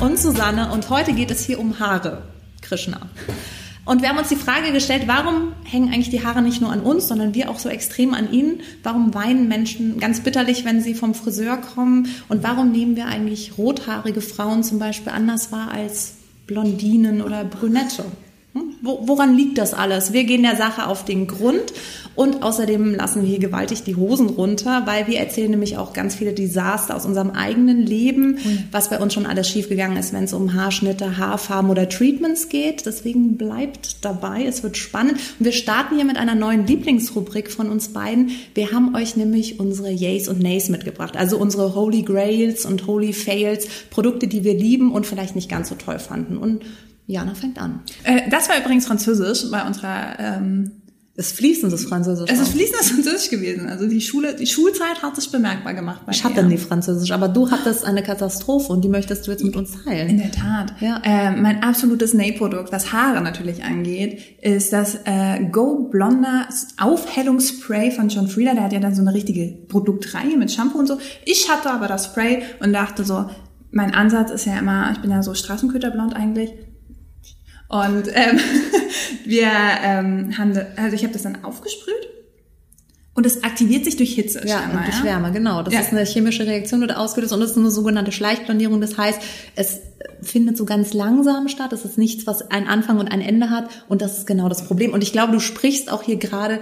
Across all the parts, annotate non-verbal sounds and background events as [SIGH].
und Susanne und heute geht es hier um Haare. Krishna. Und wir haben uns die Frage gestellt, warum hängen eigentlich die Haare nicht nur an uns, sondern wir auch so extrem an ihnen? Warum weinen Menschen ganz bitterlich, wenn sie vom Friseur kommen? Und warum nehmen wir eigentlich rothaarige Frauen zum Beispiel anders wahr als Blondinen oder Brünette? Hm? Woran liegt das alles? Wir gehen der Sache auf den Grund und außerdem lassen wir hier gewaltig die Hosen runter, weil wir erzählen nämlich auch ganz viele Desaster aus unserem eigenen Leben, was bei uns schon alles schiefgegangen ist, wenn es um Haarschnitte, Haarfarben oder Treatments geht. Deswegen bleibt dabei, es wird spannend. Und wir starten hier mit einer neuen Lieblingsrubrik von uns beiden. Wir haben euch nämlich unsere Yays und Nays mitgebracht, also unsere Holy Grails und Holy Fails, Produkte, die wir lieben und vielleicht nicht ganz so toll fanden. Und Jana fängt an. Äh, das war übrigens Französisch bei unserer. Ähm, es fließendes Französisch. Es ist fließendes Französisch gewesen. Also die Schule, die Schulzeit hat sich bemerkbar gemacht. Bei ich hatte nie Französisch, aber du hattest eine Katastrophe und die möchtest du jetzt mit uns teilen. In der Tat. Ja. Äh, mein absolutes Nähprodukt, was Haare natürlich angeht, ist das äh, Go Blonder Aufhellungsspray von John Frieda. Der hat ja dann so eine richtige Produktreihe mit Shampoo und so. Ich hatte aber das Spray und dachte so, mein Ansatz ist ja immer, ich bin ja so Straßenköterblond eigentlich und ähm, [LAUGHS] wir ähm, haben, also ich habe das dann aufgesprüht und es aktiviert sich durch Hitze. Ja, und durch ja? Wärme, genau. Das ja. ist eine chemische Reaktion, die ausgelöst und das ist eine sogenannte Schleichblondierung. Das heißt, es findet so ganz langsam statt. Es ist nichts, was einen Anfang und ein Ende hat und das ist genau das Problem. Und ich glaube, du sprichst auch hier gerade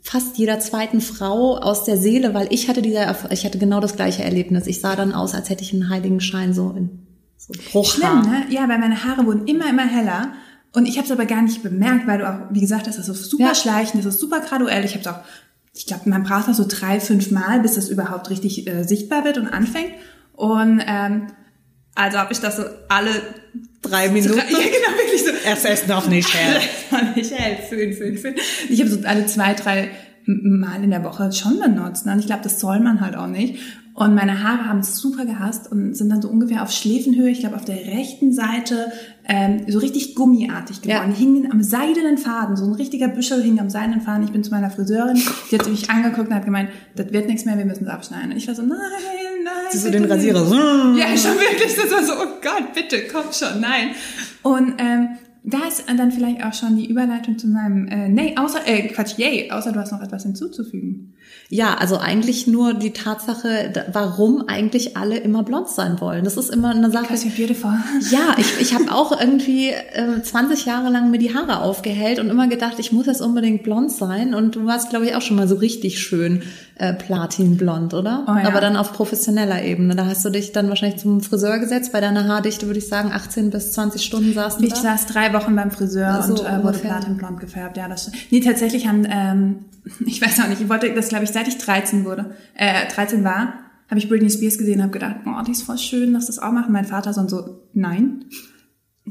fast jeder zweiten Frau aus der Seele, weil ich hatte dieser, ich hatte genau das gleiche Erlebnis. Ich sah dann aus, als hätte ich einen heiligen Schein so in so Bruchhaar. Schlimm, ne? Ja, weil meine Haare wurden immer, immer heller. Und ich habe es aber gar nicht bemerkt, weil du auch, wie gesagt hast, das ist super ja. schleichend, das ist super graduell. Ich habe es auch, ich glaube, man braucht noch so drei, fünf Mal, bis das überhaupt richtig äh, sichtbar wird und anfängt. Und ähm, also habe ich das so alle drei Minuten. Drei, [LAUGHS] ja, genau, wirklich so. Es ist noch nicht hell. noch nicht hell. Fünf, fünf, fünf. Ich habe so alle zwei, drei Mal in der Woche schon benutzt. Ne? Und ich glaube, das soll man halt auch nicht. Und meine Haare haben es super gehasst und sind dann so ungefähr auf Schläfenhöhe, ich glaube auf der rechten Seite, ähm, so richtig gummiartig geworden. Ja. Hingen am seidenen Faden, so ein richtiger Büschel hing am seidenen Faden. Ich bin zu meiner Friseurin, die hat mich angeguckt und hat gemeint, das wird nichts mehr, wir müssen es abschneiden. Und ich war so, nein, nein. Siehst du den Rasierer? Ja, [LAUGHS] schon wirklich. Das war so, oh Gott, bitte, komm schon, nein. Und ähm, da ist dann vielleicht auch schon die Überleitung zu meinem, äh, nee, außer, äh, Quatsch, yay, außer du hast noch etwas hinzuzufügen. Ja, also eigentlich nur die Tatsache, warum eigentlich alle immer blond sein wollen. Das ist immer eine Sache. Das ist beautiful. [LAUGHS] Ja, ich, ich habe auch irgendwie äh, 20 Jahre lang mir die Haare aufgehellt und immer gedacht, ich muss jetzt unbedingt blond sein. Und du warst, glaube ich, auch schon mal so richtig schön äh, platinblond, oder? Oh, ja. Aber dann auf professioneller Ebene. Da hast du dich dann wahrscheinlich zum Friseur gesetzt. Bei deiner Haardichte würde ich sagen 18 bis 20 Stunden saß du Ich da. saß drei Wochen beim Friseur also, und äh, wurde platinblond gefärbt. Ja, das. Nee, tatsächlich haben ähm, [LAUGHS] ich weiß auch nicht, ich wollte das, glaube ich, seit ich 13 wurde, äh, 13 war, habe ich Britney Spears gesehen und habe gedacht, boah, die ist voll schön, dass das auch machen. Mein Vater so und so, nein.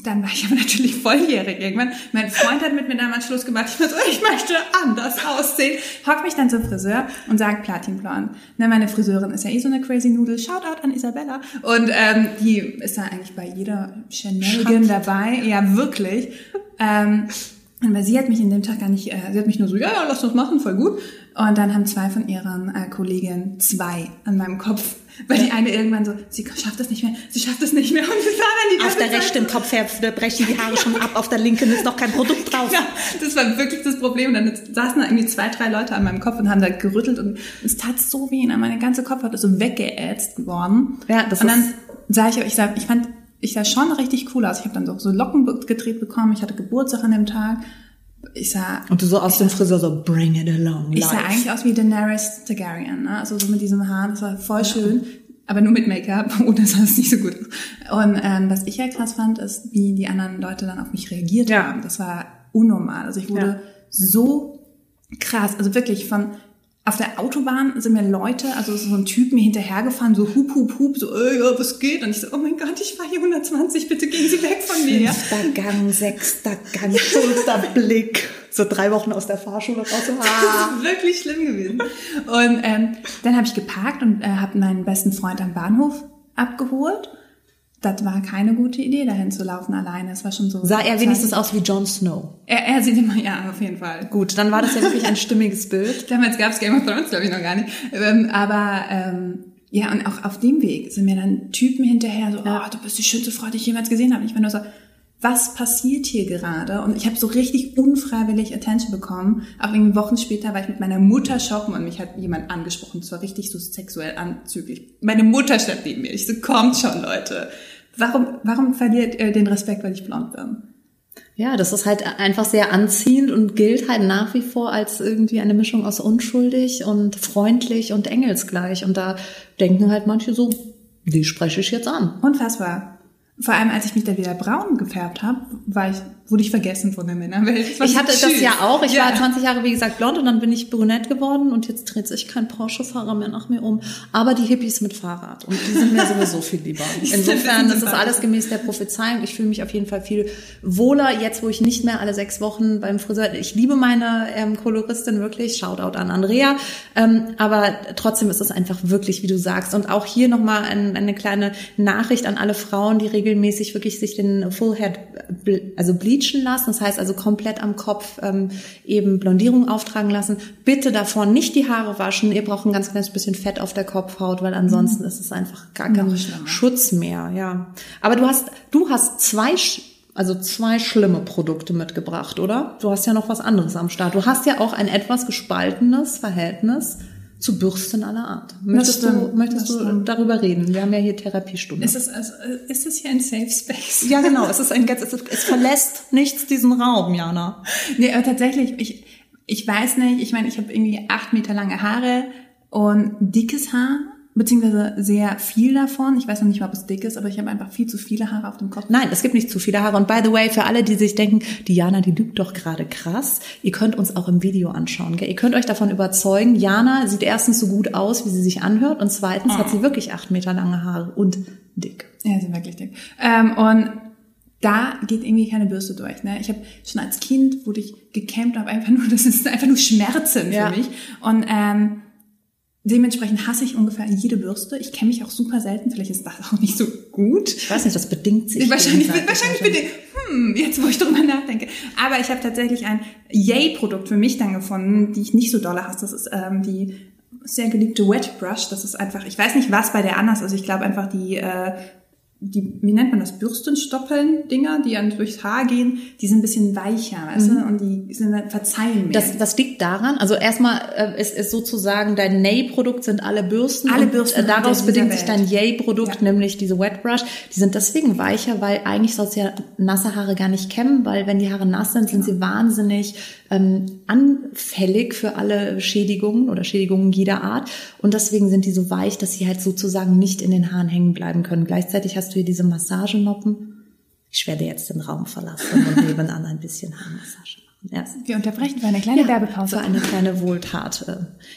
Dann war ich aber natürlich volljährig irgendwann. Mein Freund hat mit mir damals Schluss gemacht. Ich war so, ich möchte anders aussehen. Hock mich dann zum Friseur und sagt Platinblond. Na, meine Friseurin ist ja eh so eine crazy Nudel. Shoutout an Isabella. Und ähm, die ist da eigentlich bei jeder Chanel dabei. Ja, wirklich. Ähm, weil sie hat mich in dem Tag gar nicht, äh, sie hat mich nur so, ja, ja, lass das machen, voll gut. Und dann haben zwei von ihren äh, Kolleginnen zwei an meinem Kopf, weil die eine irgendwann so, sie schafft das nicht mehr, sie schafft das nicht mehr. Und wir sah dann die Auf der rechten Kopfhälfte brechen die Haare schon ab, auf der linken ist noch kein Produkt [LAUGHS] drauf. Ja, das war wirklich das Problem. Und dann saßen da irgendwie zwei, drei Leute an meinem Kopf und haben da gerüttelt und es tat so weh. Und meine ganze Kopfhaut ist so weggeätzt geworden. Ja, das und dann sah ich, ich sag, ich fand ich sah schon richtig cool aus. Ich habe dann so, so Locken gedreht bekommen. Ich hatte Geburtstag an dem Tag. Ich sah. Und du so aus dem Friseur so bring it along. Ich sah eigentlich aus wie Daenerys Targaryen, ne? Also so mit diesem Haar. Das war voll schön. Aber nur mit Make-up. [LAUGHS] Ohne sah es nicht so gut Und ähm, was ich ja krass fand, ist, wie die anderen Leute dann auf mich reagiert ja. haben. Das war unnormal. Also ich wurde ja. so krass. Also wirklich von auf der Autobahn sind mir Leute, also so ein Typ mir hinterhergefahren, so hup, hup, hup, so, äh, ja, was geht? Und ich so, oh mein Gott, ich fahre hier 120, bitte gehen Sie weg von mir. Fünfter Gang, sechster Gang, fünfter [LAUGHS] Blick. So drei Wochen aus der Fahrschule raus. So, [LAUGHS] ah. Das ist wirklich schlimm gewesen. Und ähm, dann habe ich geparkt und äh, habe meinen besten Freund am Bahnhof abgeholt das war keine gute Idee, dahin zu laufen alleine. Es war schon so. Sah er wenigstens aus wie Jon Snow? Er, er sieht immer, ja, auf jeden Fall. Gut, dann war das ja wirklich ein [LAUGHS] stimmiges Bild. Damals gab es Game of Thrones, glaube ich, noch gar nicht. Ähm, aber ähm, ja, und auch auf dem Weg sind mir dann Typen hinterher, so, ja. oh, du bist die schönste Frau, die ich jemals gesehen habe. Und ich war nur so, was passiert hier gerade? Und ich habe so richtig unfreiwillig Attention bekommen. Auch irgendwie Wochen später war ich mit meiner Mutter shoppen und mich hat jemand angesprochen. zwar richtig so sexuell anzüglich. Meine Mutter stand neben mir. Ich so, kommt schon, Leute. Warum, warum verliert ihr den Respekt, weil ich blond bin? Ja, das ist halt einfach sehr anziehend und gilt halt nach wie vor als irgendwie eine Mischung aus unschuldig und freundlich und engelsgleich. Und da denken halt manche so, die spreche ich jetzt an. Unfassbar. Vor allem, als ich mich da wieder braun gefärbt habe, war ich wurde ich vergessen von der Männerwelt. Ich hatte schön. das ja auch. Ich ja. war 20 Jahre, wie gesagt, blond und dann bin ich brünett geworden und jetzt dreht sich kein Porsche-Fahrer mehr nach mir um. Aber die Hippies mit Fahrrad und die sind mir sowieso viel lieber. [LAUGHS] Insofern, das ist alles gemäß der Prophezeiung. Ich fühle mich auf jeden Fall viel wohler, jetzt wo ich nicht mehr alle sechs Wochen beim Friseur, ich liebe meine ähm, Koloristin wirklich, Shoutout an Andrea, ähm, aber trotzdem ist es einfach wirklich, wie du sagst. Und auch hier nochmal ein, eine kleine Nachricht an alle Frauen, die regelmäßig wirklich sich den Full Head, also Bleach bleachen lassen, das heißt also komplett am Kopf ähm, eben Blondierung auftragen lassen. Bitte davor nicht die Haare waschen. Ihr braucht ein ganz kleines bisschen Fett auf der Kopfhaut, weil ansonsten mhm. ist es einfach gar kein Schutz mehr. Ja, aber du hast du hast zwei also zwei schlimme Produkte mitgebracht, oder? Du hast ja noch was anderes am Start. Du hast ja auch ein etwas gespaltenes Verhältnis zu Bürsten aller Art. Möchtest, du, möchtest du darüber reden? Wir haben ja hier Therapiestunde. Ist es, also, ist es hier ein Safe Space? Ja, genau. Es [LAUGHS] ist ein ganz, es, es verlässt nichts diesen Raum, Jana. Nee, aber tatsächlich, ich, ich weiß nicht, ich meine, ich habe irgendwie acht Meter lange Haare und dickes Haar beziehungsweise sehr viel davon. Ich weiß noch nicht mal, ob es dick ist, aber ich habe einfach viel zu viele Haare auf dem Kopf. Nein, es gibt nicht zu viele Haare. Und by the way, für alle, die sich denken, Diana, die lügt doch gerade krass, ihr könnt uns auch im Video anschauen. Gell? Ihr könnt euch davon überzeugen, Jana sieht erstens so gut aus, wie sie sich anhört, und zweitens oh. hat sie wirklich acht Meter lange Haare und dick. Ja, sie sind wirklich dick. Ähm, und da geht irgendwie keine Bürste durch. Ne? Ich habe schon als Kind wurde ich gekämmt, aber einfach nur, [LAUGHS] das ist einfach nur Schmerzen ja. für mich. Und ähm, Dementsprechend hasse ich ungefähr jede Bürste. Ich kenne mich auch super selten. Vielleicht ist das auch nicht so gut. Ich weiß nicht, das bedingt sich. Wahrscheinlich, wahrscheinlich bedingt. Hm, jetzt wo ich drüber nachdenke. Aber ich habe tatsächlich ein Yay-Produkt für mich dann gefunden, die ich nicht so dolle hasse. Das ist ähm, die sehr geliebte Wet Brush. Das ist einfach, ich weiß nicht, was bei der anders ist. Ich glaube einfach die äh, die, wie nennt man das, Bürstenstoppeln-Dinger, die an durchs Haar gehen, die sind ein bisschen weicher, weißt mhm. du, und die sind verzeihen mehr. Das, das liegt daran, also erstmal äh, ist, ist sozusagen dein Nay-Produkt sind alle Bürsten. Alle Bürsten. Und, äh, daraus bedingt sich dein Yay-Produkt, ja. nämlich diese Wet Brush. Die sind deswegen weicher, weil eigentlich sollst du ja nasse Haare gar nicht kämmen, weil wenn die Haare nass sind, sind genau. sie wahnsinnig ähm, anfällig für alle Schädigungen oder Schädigungen jeder Art. Und deswegen sind die so weich, dass sie halt sozusagen nicht in den Haaren hängen bleiben können. Gleichzeitig hast du hier diese Massagenoppen. Ich werde jetzt den Raum verlassen und [LAUGHS] nebenan ein bisschen Haarmassage ja. Wir unterbrechen für eine kleine ja, Werbepause. Für eine kleine Wohltat. Äh.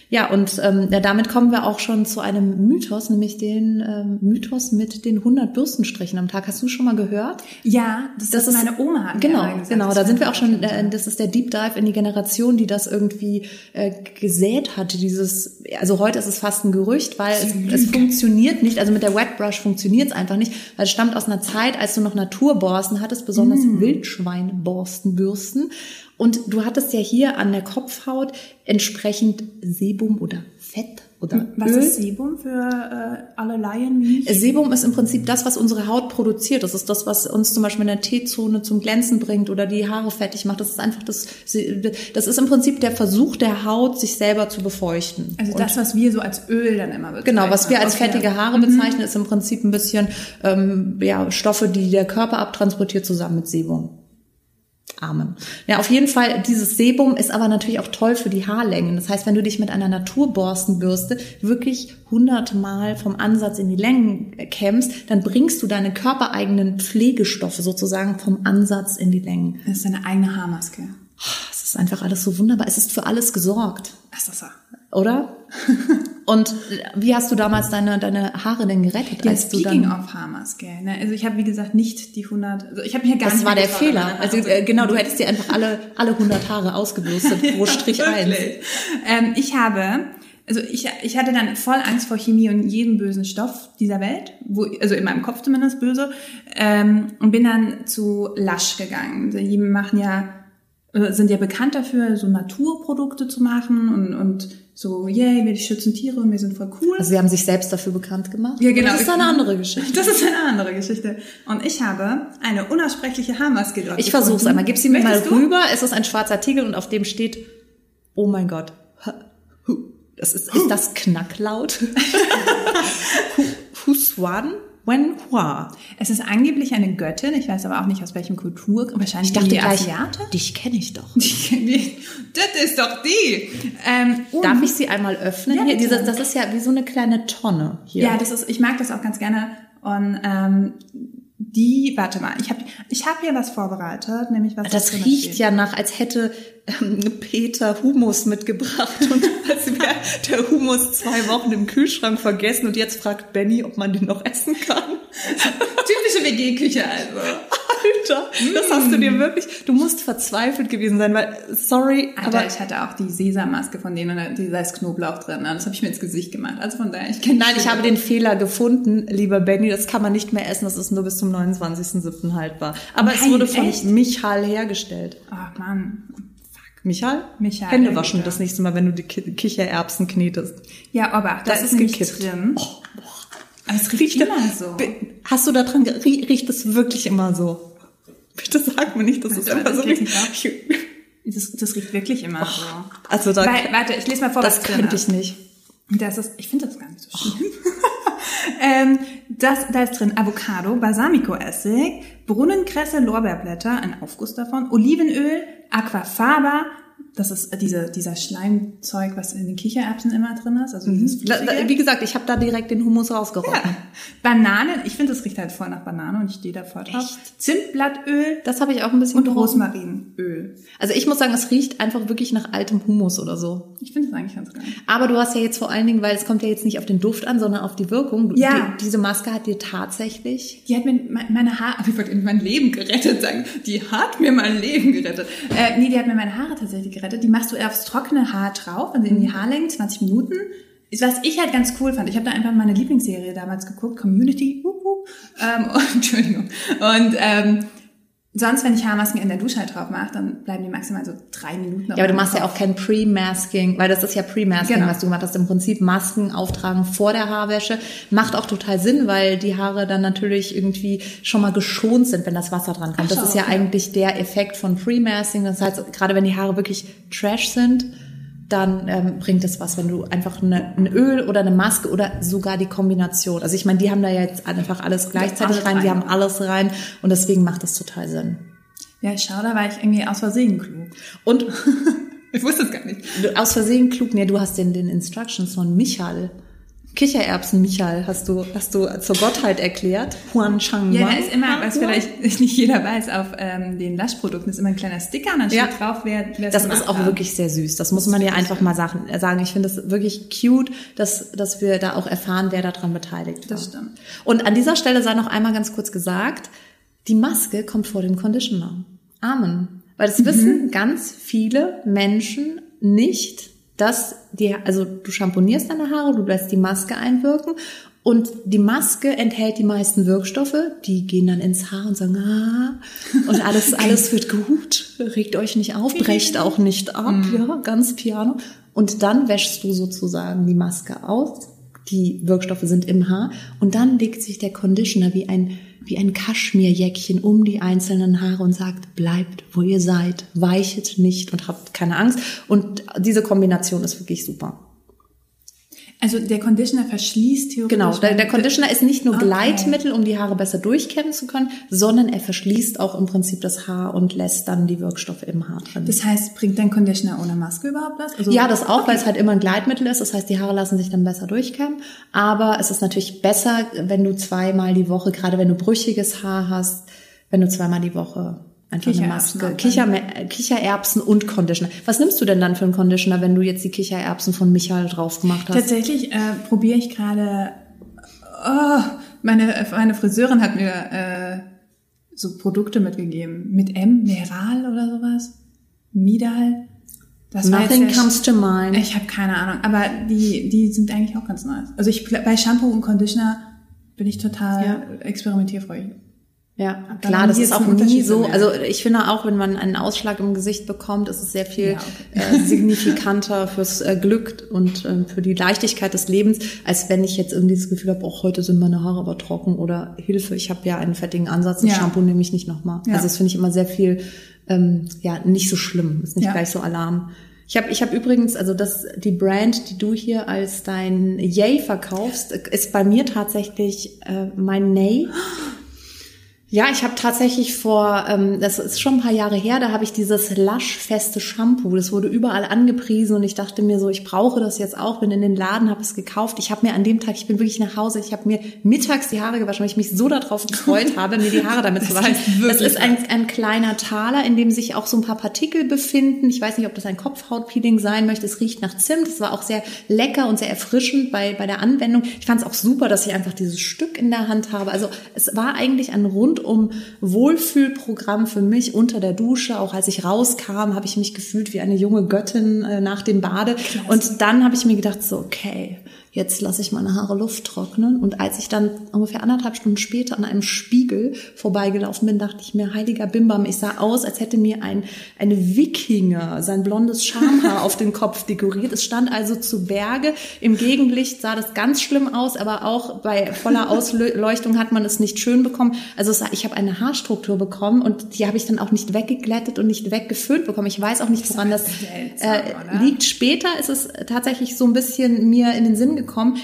Ja, und ähm, ja, damit kommen wir auch schon zu einem Mythos, nämlich den ähm, Mythos mit den 100 Bürstenstrichen am Tag. Hast du schon mal gehört? Ja, das, das ist meine Oma. Genau, gesagt, genau. Da sind wir auch schon, äh, das ist der Deep Dive in die Generation, die das irgendwie äh, gesät hat. Dieses, also heute ist es fast ein Gerücht, weil es, es funktioniert nicht. Also mit der Wet Brush funktioniert es einfach nicht, weil es stammt aus einer Zeit, als du noch Naturborsten hattest, besonders mm. Wildschweinborstenbürsten. Und du hattest ja hier an der Kopfhaut entsprechend Sebum oder Fett oder Was Öl. ist Sebum für äh, alle Laien wie ich? Sebum ist im Prinzip das, was unsere Haut produziert. Das ist das, was uns zum Beispiel in der T-Zone zum Glänzen bringt oder die Haare fettig macht. Das ist einfach das, das ist im Prinzip der Versuch der Haut, sich selber zu befeuchten. Also das, was wir so als Öl dann immer bezeichnen. Genau, was wir als okay. fettige Haare mhm. bezeichnen, ist im Prinzip ein bisschen ähm, ja, Stoffe, die der Körper abtransportiert, zusammen mit Sebum. Amen. Ja, auf jeden Fall, dieses Sebum ist aber natürlich auch toll für die Haarlängen. Das heißt, wenn du dich mit einer Naturborstenbürste wirklich hundertmal vom Ansatz in die Längen kämmst, dann bringst du deine körpereigenen Pflegestoffe sozusagen vom Ansatz in die Längen. Das ist deine eigene Haarmaske. Es ist einfach alles so wunderbar. Es ist für alles gesorgt. Das so. Oder? Und wie hast du damals deine, deine Haare denn gerettet? Ja, als speaking du dann, of Haarmaske. Ne? Also ich habe, wie gesagt, nicht die 100, also ich habe mir gar das nicht... Das war der Fehler. Also äh, genau, du [LAUGHS] hättest dir einfach alle, alle 100 Haare ausgebürstet pro Strich eins. Ähm, ich habe, also ich, ich hatte dann voll Angst vor Chemie und jedem bösen Stoff dieser Welt, wo, also in meinem Kopf zumindest böse, ähm, und bin dann zu Lush gegangen. Die machen ja, sind ja bekannt dafür, so Naturprodukte zu machen und, und so, yay, wir schützen Tiere und wir sind voll cool. Also sie haben sich selbst dafür bekannt gemacht? Ja, genau. Das ist eine andere Geschichte. Das ist eine andere Geschichte. Und ich habe eine unaussprechliche Haarmaske dort Ich versuch's einmal. Gib sie mir mal rüber. Es ist ein schwarzer Tiegel und auf dem steht, oh mein Gott. Das ist, ist das Knacklaut? [LAUGHS] Huswan? Wen Hua. Es ist angeblich eine Göttin, ich weiß aber auch nicht aus welchem Kultur, wahrscheinlich ich dachte die gleich, Asiate. Dich kenne ich doch. das ist doch die. Ähm, Darf ich sie einmal öffnen? Ja, hier, das ist ja wie so eine kleine Tonne hier. Ja, das ist, ich mag das auch ganz gerne. Und ähm, die, warte mal, ich habe ich hab hier was vorbereitet, nämlich was das riecht ja nach, als hätte ähm, Peter Humus mitgebracht und [LAUGHS] [LAUGHS] der Humus zwei Wochen im Kühlschrank vergessen und jetzt fragt Benny, ob man den noch essen kann. [LAUGHS] typische WG-Küche also. Alter, das hast du dir wirklich, du musst verzweifelt gewesen sein, weil, sorry, Alter, aber ich hatte auch die Sesammaske von denen, und da ist Knoblauch drin. ne? Das habe ich mir ins Gesicht gemacht. Also von daher, ich kenne Nein, ich habe den Fehler gefunden, lieber Benny, das kann man nicht mehr essen, das ist nur bis zum 29.07. haltbar. Aber es Nein, wurde von echt? Michal hergestellt. Ach Mann. Michal? Michal, Hände waschen das nächste Mal, wenn du die Ki Kichererbsen knetest. Ja, aber da Das ist ist gekippt. drin. Oh, Aber es riecht immer so. Hast du da dran, riecht es wirklich immer so? Bitte sag mir nicht, dass es Warte, immer so das geht riecht. Das, das riecht wirklich immer so. Also da, Weil, warte, ich lese mal vor, das was könnte ich nicht. Das ist, ich finde das gar nicht so schlimm. [LAUGHS] ähm, das, da ist drin Avocado, Balsamico-Essig, Brunnenkresse, Lorbeerblätter, ein Aufguss davon, Olivenöl, Aquafaba, das ist diese, dieser Schleimzeug, was in den Kichererbsen immer drin ist, also la- Wie gesagt, ich habe da direkt den Hummus rausgerochen. Ja. Bananen, ich finde, das riecht halt voll nach Banane und ich stehe da voll drauf. Zimtblattöl Das habe ich auch ein bisschen und gerochen. Rosmarinöl. Also ich muss sagen, es riecht einfach wirklich nach altem Hummus oder so. Ich finde das eigentlich ganz geil. Aber du hast ja jetzt vor allen Dingen, weil es kommt ja jetzt nicht auf den Duft an, sondern auf die Wirkung. Ja. Die, diese Maske hat dir tatsächlich Die hat mir me- meine Haare, [LAUGHS] ich wollte mein Leben gerettet sagen. Die hat mir mein Leben gerettet. Äh, nee, die hat mir meine Haare tatsächlich gerettet. Die machst du aufs trockene Haar drauf, also in die Haarlängen, 20 Minuten. Ist, Was ich halt ganz cool fand, ich habe da einfach meine Lieblingsserie damals geguckt, Community, uh, uh, ähm, [LAUGHS] Entschuldigung. Und ähm, sonst, wenn ich Haarmasken in der Dusche halt drauf mache, dann bleiben die maximal so drei Minuten. Ja, aber du machst ja auch kein Pre-Masking, weil das ist ja Pre-Masking, Genau. was du gemacht hast. Im Prinzip Masken auftragen vor der Haarwäsche. Macht auch total Sinn, weil die Haare dann natürlich irgendwie schon mal geschont sind, wenn das Wasser dran kommt. Ach das so, ist ja okay. eigentlich der Effekt von Pre-Masking. Das heißt, gerade wenn die Haare wirklich trash sind, dann ähm, bringt es was, wenn du einfach eine, ein Öl oder eine Maske oder sogar die Kombination. Also ich meine, die haben da jetzt einfach alles gleichzeitig alles rein, die rein. haben alles rein und deswegen macht das total Sinn. Ja, ich schau, da war ich irgendwie aus Versehen klug. Und [LAUGHS] Ich wusste es gar nicht. Aus Versehen klug, nee, du hast den, den Instructions von Michal. Kichererbsen Michal hast du, hast du zur Gottheit erklärt. Huan Chang Ja, da ist immer, was vielleicht [LAUGHS] nicht jeder weiß, auf ähm, den Laschprodukten ist immer ein kleiner Sticker und dann steht Ja. drauf, wer, wer Das ist auch hat. wirklich sehr süß. Das muss man ja einfach mal sagen. sagen. Ich finde es wirklich cute, dass, dass wir da auch erfahren, wer daran beteiligt war. Das stimmt. Und an dieser Stelle sei noch einmal ganz kurz gesagt, die Maske kommt vor dem Conditioner. Amen. Weil Mhm. das wissen ganz viele Menschen nicht, dass die, also du champonierst deine Haare, du lässt die Maske einwirken und die Maske enthält die meisten Wirkstoffe, die gehen dann ins Haar und sagen, ah, und alles, [LAUGHS] alles wird gut, regt euch nicht auf, brecht auch nicht ab, ja, ganz piano. Und dann wäschst du sozusagen die Maske aus, die Wirkstoffe sind im Haar. Und dann legt sich der Conditioner wie ein wie ein Kaschmirjäckchen um die einzelnen Haare und sagt, bleibt, wo ihr seid, weichet nicht und habt keine Angst. Und diese Kombination ist wirklich super. Also der Conditioner verschließt theoretisch. Genau, der, der Conditioner ist nicht nur Okay. Gleitmittel, um die Haare besser durchkämmen zu können, sondern er verschließt auch im Prinzip das Haar und lässt dann die Wirkstoffe im Haar drin. Das heißt, bringt dein Conditioner ohne Maske überhaupt was? Also, Ja, das auch, weil es halt immer ein Gleitmittel ist. Das heißt, die Haare lassen sich dann besser durchkämmen. Aber es ist natürlich besser, wenn du zweimal die Woche, gerade wenn du brüchiges Haar hast, wenn du zweimal die Woche einfach eine Maske, Kicher, äh, Kichererbsen und Conditioner. Was nimmst du denn dann für einen Conditioner, wenn du jetzt die Kichererbsen von Michael drauf gemacht hast? Tatsächlich äh, probiere ich gerade. Oh, meine, meine Friseurin hat mir äh, so Produkte mitgegeben. Mit M, Meral oder sowas. Midal. Das Nothing comes to mind. Ich habe keine Ahnung, aber die, die sind eigentlich auch ganz nice. Also ich bei Shampoo und Conditioner bin ich total Ja. experimentierfreudig. Ja, klar, das ist auch nie so. Also ich finde auch, wenn man einen Ausschlag im Gesicht bekommt, ist es sehr viel ja, okay. äh, signifikanter fürs äh, Glück und äh, für die Leichtigkeit des Lebens, als wenn ich jetzt irgendwie das Gefühl habe, auch heute sind meine Haare aber trocken oder Hilfe, ich habe ja einen fettigen Ansatz, das ja. Shampoo nehme ich nicht nochmal. Ja. Also das finde ich immer sehr viel, ähm, ja, nicht so schlimm, ist nicht gleich so Alarm. Ich habe ich hab übrigens, also das, die Brand, die du hier als dein Yay verkaufst, ist bei mir tatsächlich äh, mein Nay. [GASPS] Ja, ich habe tatsächlich vor, ähm, das ist schon ein paar Jahre her, da habe ich dieses Lush-feste Shampoo. Das wurde überall angepriesen und ich dachte mir so, ich brauche das jetzt auch. Bin in den Laden, habe es gekauft. Ich habe mir an dem Tag, ich bin wirklich nach Hause, ich habe mir mittags die Haare gewaschen, weil ich mich so darauf gefreut [LAUGHS] habe, mir die Haare damit zu waschen. Das ist ein, ein kleiner Taler, in dem sich auch so ein paar Partikel befinden. Ich weiß nicht, ob das ein Kopfhautpeeling sein möchte. Es riecht nach Zimt. Es war auch sehr lecker und sehr erfrischend bei, bei der Anwendung. Ich fand es auch super, dass ich einfach dieses Stück in der Hand habe. Also es war eigentlich ein rund rundum Wohlfühlprogramm für mich unter der Dusche. Auch als ich rauskam, habe ich mich gefühlt wie eine junge Göttin äh, nach dem Bade. Klasse. Und dann habe ich mir gedacht, so, okay, jetzt lasse ich meine Haare Luft trocknen. Und als ich dann ungefähr anderthalb Stunden später an einem Spiegel vorbeigelaufen bin, dachte ich mir, heiliger Bimbam, ich sah aus, als hätte mir ein, eine Wikinger sein blondes Schamhaar auf den Kopf dekoriert. Es stand also zu Berge. Im Gegenlicht sah das ganz schlimm aus, aber auch bei voller Ausleuchtung hat man es nicht schön bekommen. Also sah, ich habe eine Haarstruktur bekommen und die habe ich dann auch nicht weggeglättet und nicht weggeföhnt bekommen. Ich weiß auch nicht, woran das, äh, liegt. Später ist es tatsächlich so ein bisschen mir in den Sinn gekommen,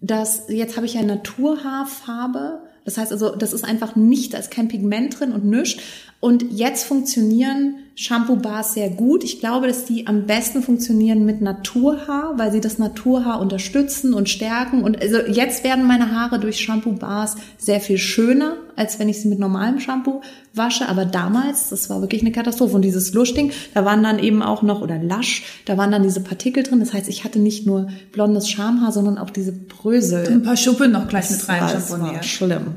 dass jetzt habe ich ja Naturhaarfarbe. Das heißt also, das ist einfach nicht, da ist kein Pigment drin und nichts. Und jetzt funktionieren Shampoo-Bars sehr gut. Ich glaube, dass die am besten funktionieren mit Naturhaar, weil sie das Naturhaar unterstützen und stärken. Und also jetzt werden meine Haare durch Shampoo-Bars sehr viel schöner, als wenn ich sie mit normalem Shampoo wasche. Aber damals, das war wirklich eine Katastrophe. Und dieses Luschding, da waren dann eben auch noch, oder Lasch, da waren dann diese Partikel drin. Das heißt, ich hatte nicht nur blondes Schamhaar, sondern auch diese Brösel. Ein paar Schuppen noch gleich mit rein. Das war schlimm.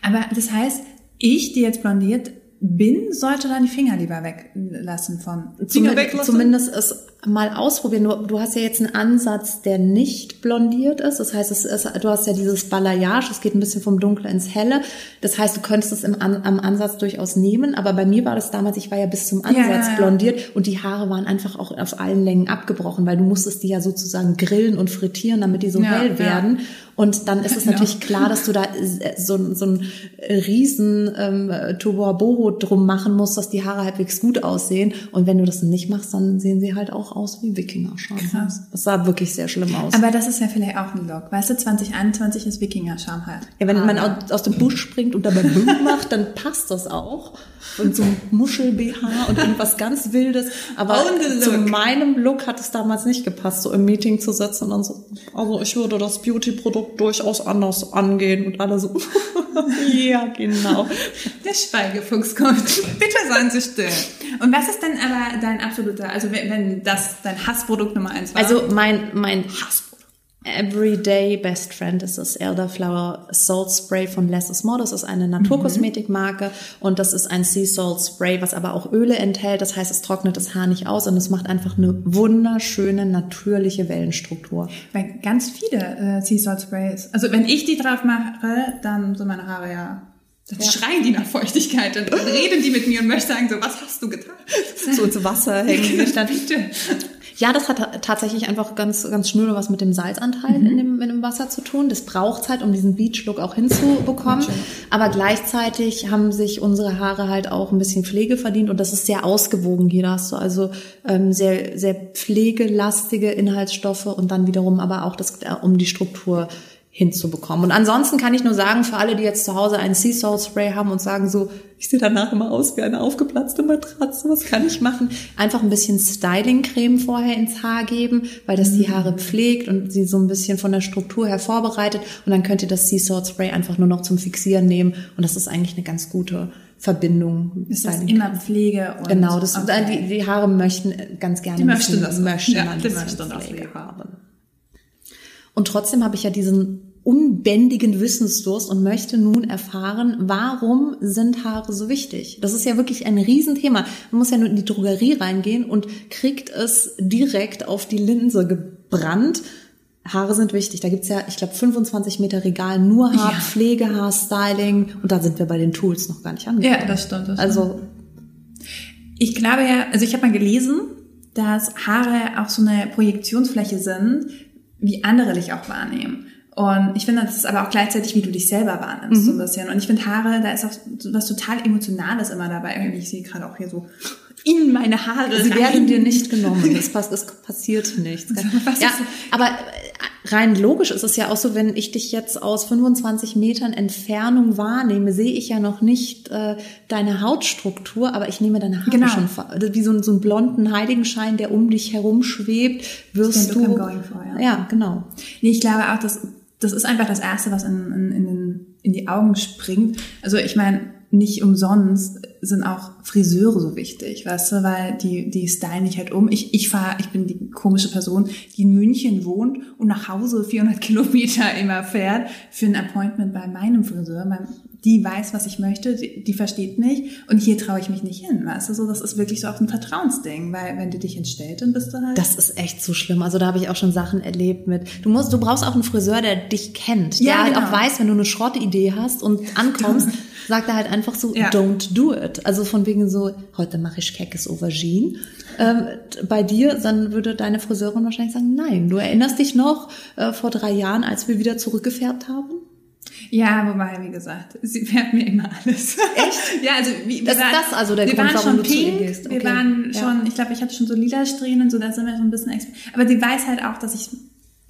Aber das heißt, ich, die jetzt blondiert, bin, sollte dann die Finger lieber weglassen von. Finger weglassen? Zumindest es mal ausprobieren. Du, du hast ja jetzt einen Ansatz, der nicht blondiert ist. Das heißt, es ist, du hast ja dieses Balayage, es geht ein bisschen vom Dunkle ins Helle. Das heißt, du könntest es im, am Ansatz durchaus nehmen. Aber bei mir war das damals, ich war ja bis zum Ansatz ja, blondiert und die Haare waren einfach auch auf allen Längen abgebrochen, weil du musstest die ja sozusagen grillen und frittieren, damit die so ja, hell werden. Und dann ist es natürlich klar, dass du da so, so ein riesen ähm, Boho drum machen musst, dass die Haare halbwegs gut aussehen. Und wenn du das nicht machst, dann sehen sie halt auch aus wie Wikinger-Schamhaar. Das sah wirklich sehr schlimm aus. Aber das ist ja vielleicht auch ein Look. Weißt du, 2021 ist Wikinger-Schamhaar. Ja, wenn man aus, aus, dem Busch springt und dabei Boom [LAUGHS] macht, dann passt das auch. Und so ein Muschel-BH und irgendwas ganz Wildes. Aber zu meinem Look hat es damals nicht gepasst, so im Meeting zu sitzen und dann so, also ich würde das Beauty-Produkt durchaus anders angehen und alle so, [LAUGHS] ja, genau. Der Schweigefuchs kommt. Bitte seien Sie still. Und was ist denn aber dein absoluter, also wenn, wenn das dein Hassprodukt Nummer eins war? Also mein, mein Hassprodukt. Everyday Best Friend ist das Elderflower Salt Spray von Less is More. Das ist eine Naturkosmetikmarke und das ist ein Sea Salt Spray, was aber auch Öle enthält. Das heißt, es trocknet das Haar nicht aus und es macht einfach eine wunderschöne, natürliche Wellenstruktur. Weil ganz viele äh, Sea Salt Sprays, also wenn ich die drauf mache, dann sind meine Haare ja dann ja. schreien die nach Feuchtigkeit und reden die mit mir und möchten sagen so, was hast du getan? [LAUGHS] So ins Wasser hängen. Bitte. Ja, das hat tatsächlich einfach ganz, ganz schnell was mit dem Salzanteil mhm. in, dem, in dem Wasser zu tun. Das braucht Zeit, um diesen Beach-Look auch hinzubekommen. Aber gleichzeitig haben sich unsere Haare halt auch ein bisschen Pflege verdient und das ist sehr ausgewogen hier. Da hast du also ähm, sehr, sehr pflegelastige Inhaltsstoffe und dann wiederum aber auch das, äh, um die Struktur hinzubekommen. Und ansonsten kann ich nur sagen, für alle, die jetzt zu Hause einen Sea Salt Spray haben und sagen so, ich sehe danach immer aus wie eine aufgeplatzte Matratze, was kann ich machen? Einfach ein bisschen Styling-Creme vorher ins Haar geben, weil das die Haare pflegt und sie so ein bisschen von der Struktur her vorbereitet. Und dann könnt ihr das Sea Salt Spray einfach nur noch zum Fixieren nehmen. Und das ist eigentlich eine ganz gute Verbindung. Ist das immer Pflege und Genau, das, okay. die, die Haare möchten ganz gerne die möchten das möchten ja, die möchten Pflege haben. Und trotzdem habe ich ja diesen unbändigen Wissensdurst und möchte nun erfahren, warum sind Haare so wichtig? Das ist ja wirklich ein Riesenthema. Man muss ja nur in die Drogerie reingehen und kriegt es direkt auf die Linse gebrannt. Haare sind wichtig. Da gibt's ja, ich glaube, 25 Meter Regal nur Haarpflege, ja. Haarstyling und da sind wir bei den Tools noch gar nicht angekommen. Ja, das stimmt. Das also ich glaube ja, also ich habe mal gelesen, dass Haare auch so eine Projektionsfläche sind, wie andere dich auch wahrnehmen. Und ich finde, das ist aber auch gleichzeitig, wie du dich selber wahrnimmst, mhm. so ein bisschen. Und ich finde Haare, da ist auch was total Emotionales immer dabei. Ich sehe gerade auch hier so in meine Haare. Sie rein. werden dir nicht genommen. Es, passt, passiert nichts. [LAUGHS] Ja, aber rein logisch ist es ja auch so, wenn ich dich jetzt aus 25 Metern Entfernung wahrnehme, sehe ich ja noch nicht äh, deine Hautstruktur, aber ich nehme deine Haare genau. schon wie so, so einen blonden Heiligenschein, der um dich herum schwebt, wirst du. For, ja. ja, genau. Nee, ich glaube auch, dass das ist einfach das Erste, was in, in, in, in die Augen springt. Also ich meine, nicht umsonst sind auch Friseure so wichtig, weißt du, weil die, die stylen dich halt um. Ich, ich fahre, ich bin die komische Person, die in München wohnt und nach Hause 400 [LAUGHS] Kilometer immer fährt für ein Appointment bei meinem Friseur. Die weiß, was ich möchte, die, die versteht mich und hier traue ich mich nicht hin, weißt du, so, das ist wirklich so auch ein Vertrauensding, weil wenn du dich entstellt, dann bist du halt. Das ist echt so schlimm. Also da habe ich auch schon Sachen erlebt mit, du musst, du brauchst auch einen Friseur, der dich kennt, der ja, genau. halt auch weiß, wenn du eine Schrottidee hast und ankommst, [LAUGHS] sagt er halt einfach so, ja. don't do it. Also von wegen so, heute mache ich keckes Aubergine. Ähm, bei dir, dann würde deine Friseurin wahrscheinlich sagen, nein. Du erinnerst dich noch äh, vor drei Jahren, als wir wieder zurückgefärbt haben? Ja, wobei, wie gesagt, sie färbt mir immer alles. Echt? [LAUGHS] ja, also wie, das, waren, das also der wir Grund, waren warum schon du pink. Okay. Wir waren schon, ja. ich glaube, ich hatte schon so lila Strähnen und so, da sind wir so ein bisschen, aber sie weiß halt auch, dass ich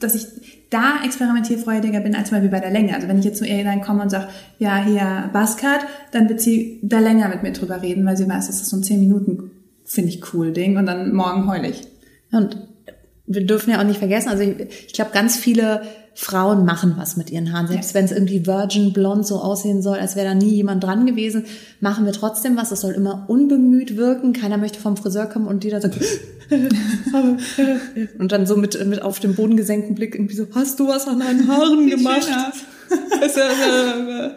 dass ich da experimentierfreudiger bin als mal wie bei der Länge. Also wenn ich jetzt zu ihr dann komme und sage, ja, hier Buzzcut, dann wird sie da länger mit mir drüber reden, weil sie weiß, das ist so ein 10 Minuten, finde ich cool Ding und dann morgen heul ich. Und wir dürfen ja auch nicht vergessen, also ich, ich glaube, ganz viele Frauen machen was mit ihren Haaren. Selbst ja. wenn es irgendwie virgin blond so aussehen soll, als wäre da nie jemand dran gewesen, machen wir trotzdem was. Es soll immer unbemüht wirken. Keiner möchte vom Friseur kommen und die da sagt, [LAUGHS] und dann so mit, mit auf dem Boden gesenkten Blick irgendwie so, hast du was an deinen Haaren gemacht? [LAUGHS]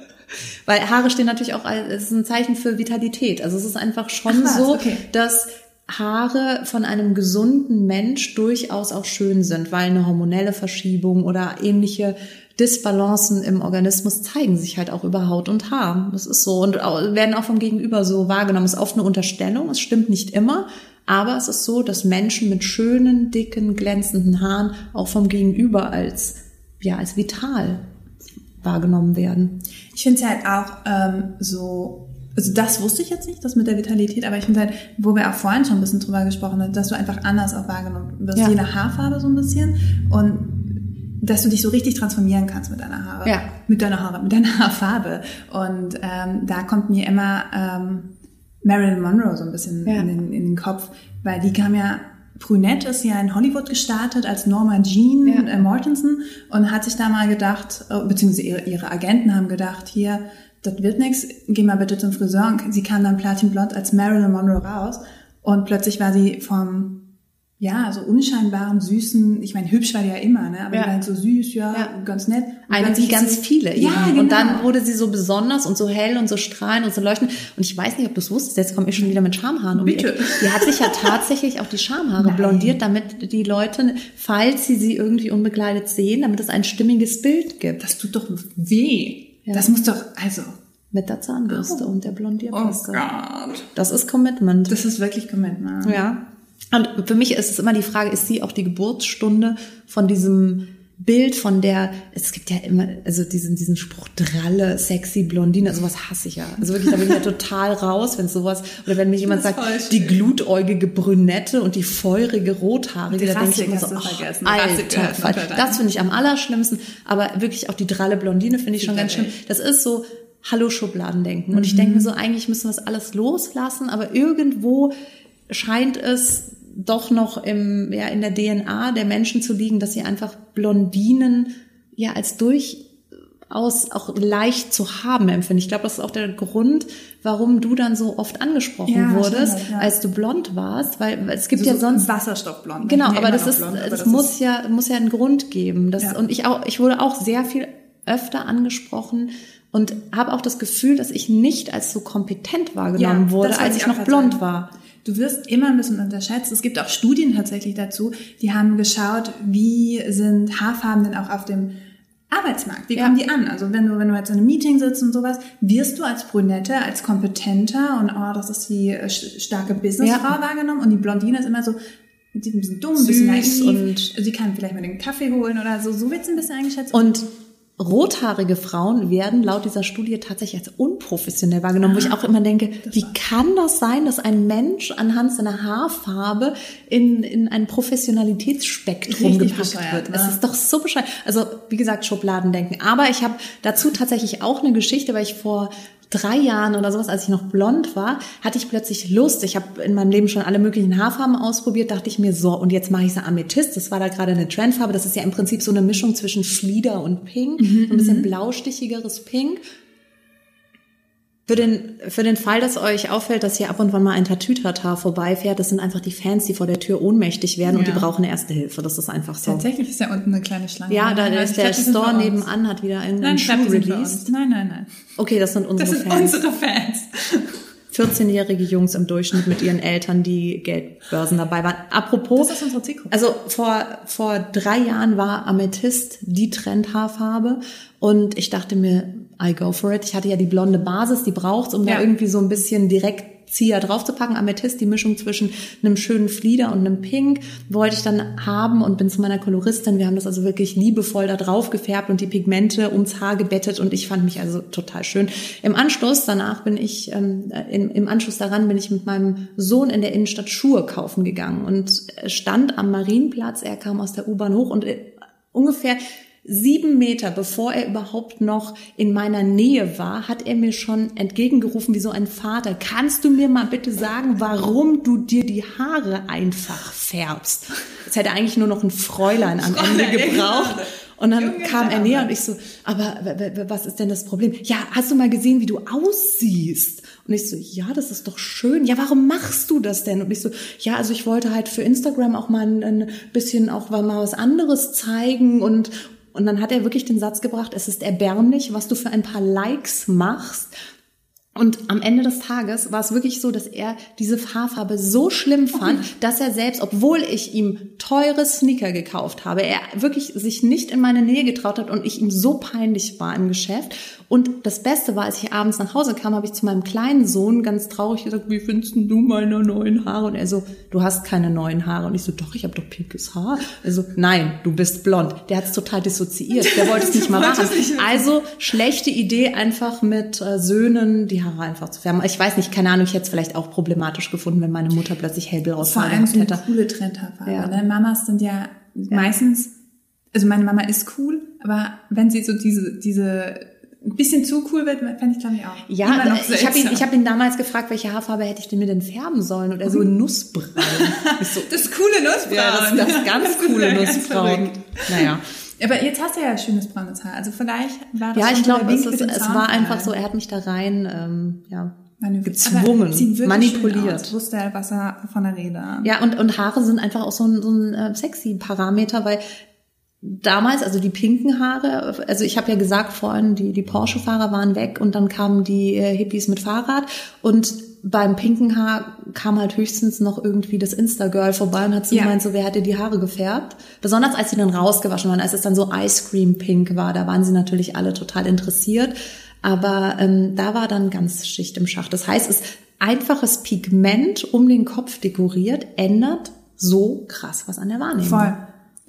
Weil Haare stehen natürlich auch als ein Zeichen für Vitalität. Also es ist einfach schon Ach, so, okay. dass Haare von einem gesunden Mensch durchaus auch schön sind, weil eine hormonelle Verschiebung oder ähnliche Disbalancen im Organismus zeigen sich halt auch über Haut und Haar. Das ist so und werden auch vom Gegenüber so wahrgenommen. Ist oft eine Unterstellung, es stimmt nicht immer, aber es ist so, dass Menschen mit schönen, dicken, glänzenden Haaren auch vom Gegenüber als, ja, als vital wahrgenommen werden. Ich finde es halt auch ähm, so, also das wusste ich jetzt nicht, das mit der Vitalität, aber ich finde halt, wo wir auch vorhin schon ein bisschen drüber gesprochen haben, dass du einfach anders auch wahrgenommen wirst, ja. je nach Haarfarbe so ein bisschen und dass du dich so richtig transformieren kannst mit deiner Haare, ja. mit deiner Haare, mit deiner [LAUGHS] Haarfarbe. Und ähm, da kommt mir immer ähm, Marilyn Monroe so ein bisschen ja. in, den, in den Kopf, weil die kam ja Brunette ist ja in Hollywood gestartet als Norma Jean ja. äh, Mortensen und hat sich da mal gedacht, äh, beziehungsweise ihre, ihre Agenten haben gedacht, hier, das wird nix, geh mal bitte zum Friseur. Und sie kam dann platinblond als Marilyn Monroe raus und plötzlich war sie vom ja, so unscheinbaren, süßen, ich meine, hübsch war die ja immer, ne? Aber ja. die war halt so süß, ja, ja. ganz nett. Eine wie ganz so, viele eben. Ja, genau. Und dann wurde sie so besonders und so hell und so strahlend und so leuchtend. Und ich weiß nicht, ob du es wusstest, jetzt komme ich schon wieder mit Schamhaaren um Bitte. Die, die hat sich ja [LAUGHS] tatsächlich auch die Schamhaare Nein. blondiert, damit die Leute, falls sie sie irgendwie unbekleidet sehen, damit es ein stimmiges Bild gibt. Das tut doch weh. Ja. Das muss doch, also. Mit der Zahnbürste oh. und der Blondierpaste. Oh Gott. Das ist Commitment. Das ist wirklich Commitment. Ja. Und für mich ist es immer die Frage, ist sie auch die Geburtsstunde von diesem Bild von der, es gibt ja immer, also diesen, diesen Spruch, dralle, sexy Blondine, sowas hasse ich ja. Also wirklich, da bin ich ja total raus, wenn sowas, oder wenn mir jemand sagt, die glutäugige Brünette und die feurige Rothaarige, da denke ich immer so, ach, Alter, das finde ich am allerschlimmsten, aber wirklich auch die dralle Blondine finde ich schon ganz schlimm. Das ist so, Hallo Schubladendenken. Und ich denke mir so, eigentlich müssen wir das alles loslassen, aber irgendwo scheint es doch noch im, ja, in der DNA der Menschen zu liegen, dass sie einfach Blondinen ja als durchaus auch leicht zu haben empfinden. Ich glaube, das ist auch der Grund, warum du dann so oft angesprochen ja, wurdest, stimmt, ja. als du blond warst, weil es gibt so, ja sonst Wasserstoffblond. Ne? Genau, aber das ist, blond, aber das muss ist ja muss ja einen Grund geben. Das, ja. Und ich auch, ich wurde auch sehr viel öfter angesprochen und habe auch das Gefühl, dass ich nicht als so kompetent wahrgenommen wurde, als ich, noch blond war. Du wirst immer ein bisschen unterschätzt. Es gibt auch Studien tatsächlich dazu, die haben geschaut, wie sind Haarfarben denn auch auf dem Arbeitsmarkt. Wie ja. kommen die an? Also wenn du, wenn du jetzt in einem Meeting sitzt und sowas, wirst du als Brünette, als kompetenter und oh, das ist die äh, starke Businessfrau ja. wahrgenommen und die Blondine ist immer so, die ein bisschen dumm, ein bisschen naiv und sie kann vielleicht mal den Kaffee holen oder so. So wird es ein bisschen eingeschätzt. Und rothaarige Frauen werden laut dieser Studie tatsächlich als unprofessionell wahrgenommen, wo ich auch immer denke, wie kann das sein, dass ein Mensch anhand seiner Haarfarbe in, in ein Professionalitätsspektrum gepackt wird? Ne? Es ist doch so bescheuert. Also, wie gesagt, Schubladen denken. Aber ich habe dazu tatsächlich auch eine Geschichte, weil ich vor drei Jahren oder sowas, als ich noch blond war, hatte ich plötzlich Lust. Ich habe in meinem Leben schon alle möglichen Haarfarben ausprobiert, dachte ich mir so, und jetzt mache ich so Amethyst. Das war da gerade eine Trendfarbe. Das ist ja im Prinzip so eine Mischung zwischen Flieder und Pink, mhm, ein bisschen mhm. blaustichigeres Pink. Für den, für den Fall, dass euch auffällt, dass hier ab und wann mal ein Tatütata vorbeifährt, das sind einfach die Fans, die vor der Tür ohnmächtig werden ja. und die brauchen Erste Hilfe. Das ist einfach so. Tatsächlich ist ja unten eine kleine Schlange. Ja, da ist der glaub, Store nebenan, hat wieder einen, nein, Schuh released. Nein, nein, nein. Okay, das sind unsere das sind Fans. unsere Fans. 14-jährige Jungs im Durchschnitt mit ihren Eltern, die Geldbörsen dabei waren. Apropos. Das ist unsere Zielgruppe. Also vor, vor drei Jahren war Amethyst die Trendhaarfarbe und ich dachte mir, I go for it. Ich hatte ja die blonde Basis, die braucht's, um ja. da irgendwie so ein bisschen direkt Zieher draufzupacken. Amethyst, die Mischung zwischen einem schönen Flieder und einem Pink, wollte ich dann haben und bin zu meiner Koloristin. Wir haben das also wirklich liebevoll da drauf gefärbt und die Pigmente ums Haar gebettet und ich fand mich also total schön. Im Anschluss, danach bin ich, ähm, im, im Anschluss daran bin ich mit meinem Sohn in der Innenstadt Schuhe kaufen gegangen und stand am Marienplatz. Er kam aus der U-Bahn hoch und äh, ungefähr sieben Meter bevor er überhaupt noch in meiner Nähe war, hat er mir schon entgegengerufen wie so ein Vater. Kannst du mir mal bitte sagen, warum du dir die Haare einfach färbst? Jetzt hätte er eigentlich nur noch ein Fräulein am Ende gebraucht. Und dann Junge kam er näher und ich so, aber was ist denn das Problem? Ja, hast du mal gesehen, wie du aussiehst? Und ich so, ja, das ist doch schön. Ja, warum machst du das denn? Und ich so, ja, also ich wollte halt für Instagram auch mal ein, bisschen auch mal was anderes zeigen und und dann hat er wirklich den Satz gebracht, es ist erbärmlich, was du für ein paar Likes machst. Und am Ende des Tages war es wirklich so, dass er diese Haarfarbe so schlimm fand, dass er selbst, obwohl ich ihm teure Sneaker gekauft habe, er wirklich sich nicht in meine Nähe getraut hat und ich ihm so peinlich war im Geschäft. Und das Beste war, als ich abends nach Hause kam, habe ich zu meinem kleinen Sohn ganz traurig gesagt, wie findest du meine neuen Haare? Und er so, du hast keine neuen Haare. Und ich so, doch, ich habe doch pinkes Haar. Also, nein, du bist blond. Der hat es total dissoziiert. Der wollte es [LAUGHS] nicht mal machen. Also, schlechte Idee, einfach mit äh, Söhnen die Haare einfach zu färben. Ich weiß nicht, keine Ahnung, ich hätte es vielleicht auch problematisch gefunden, wenn meine Mutter plötzlich hellblaue Haare hätte. Vor allem so eine coole Trendhaarfarbe. Ja. Ne? Mamas sind ja, ja meistens, also meine Mama ist cool, aber wenn sie so diese, diese ein bisschen zu cool wird, fände ich glaube ich auch. Ja, ich habe ihn, ich hab ihn damals gefragt, welche Haarfarbe hätte ich denn mir denn färben sollen? Und er so mhm. Nussbraun. So, [LAUGHS] das coole Nussbraun. Ja, das, das ganz das coole Nussbraun. Naja. Aber jetzt hast du ja schönes braunes Haar. Also vielleicht war das Ja, ich glaube, es, ist, es war einfach so, er hat mich da rein, ähm, ja, gezwungen, manipuliert. Wusste er, was er von der Rede. Ja, und, und Haare sind einfach auch so ein, so ein äh, sexy Parameter, weil damals, also die pinken Haare, also ich habe ja gesagt vorhin, die, die Porsche-Fahrer waren weg und dann kamen die äh, Hippies mit Fahrrad und beim pinken Haar kam halt höchstens noch irgendwie das Insta-Girl vorbei und hat so ja. gemeint, so wer hat dir die Haare gefärbt? Besonders als sie dann rausgewaschen waren, als es dann so Ice Cream Pink war, da waren sie natürlich alle total interessiert. Aber ähm, da war dann ganz Schicht im Schacht. Das heißt, es einfaches Pigment um den Kopf dekoriert ändert so krass was an der Wahrnehmung. Voll.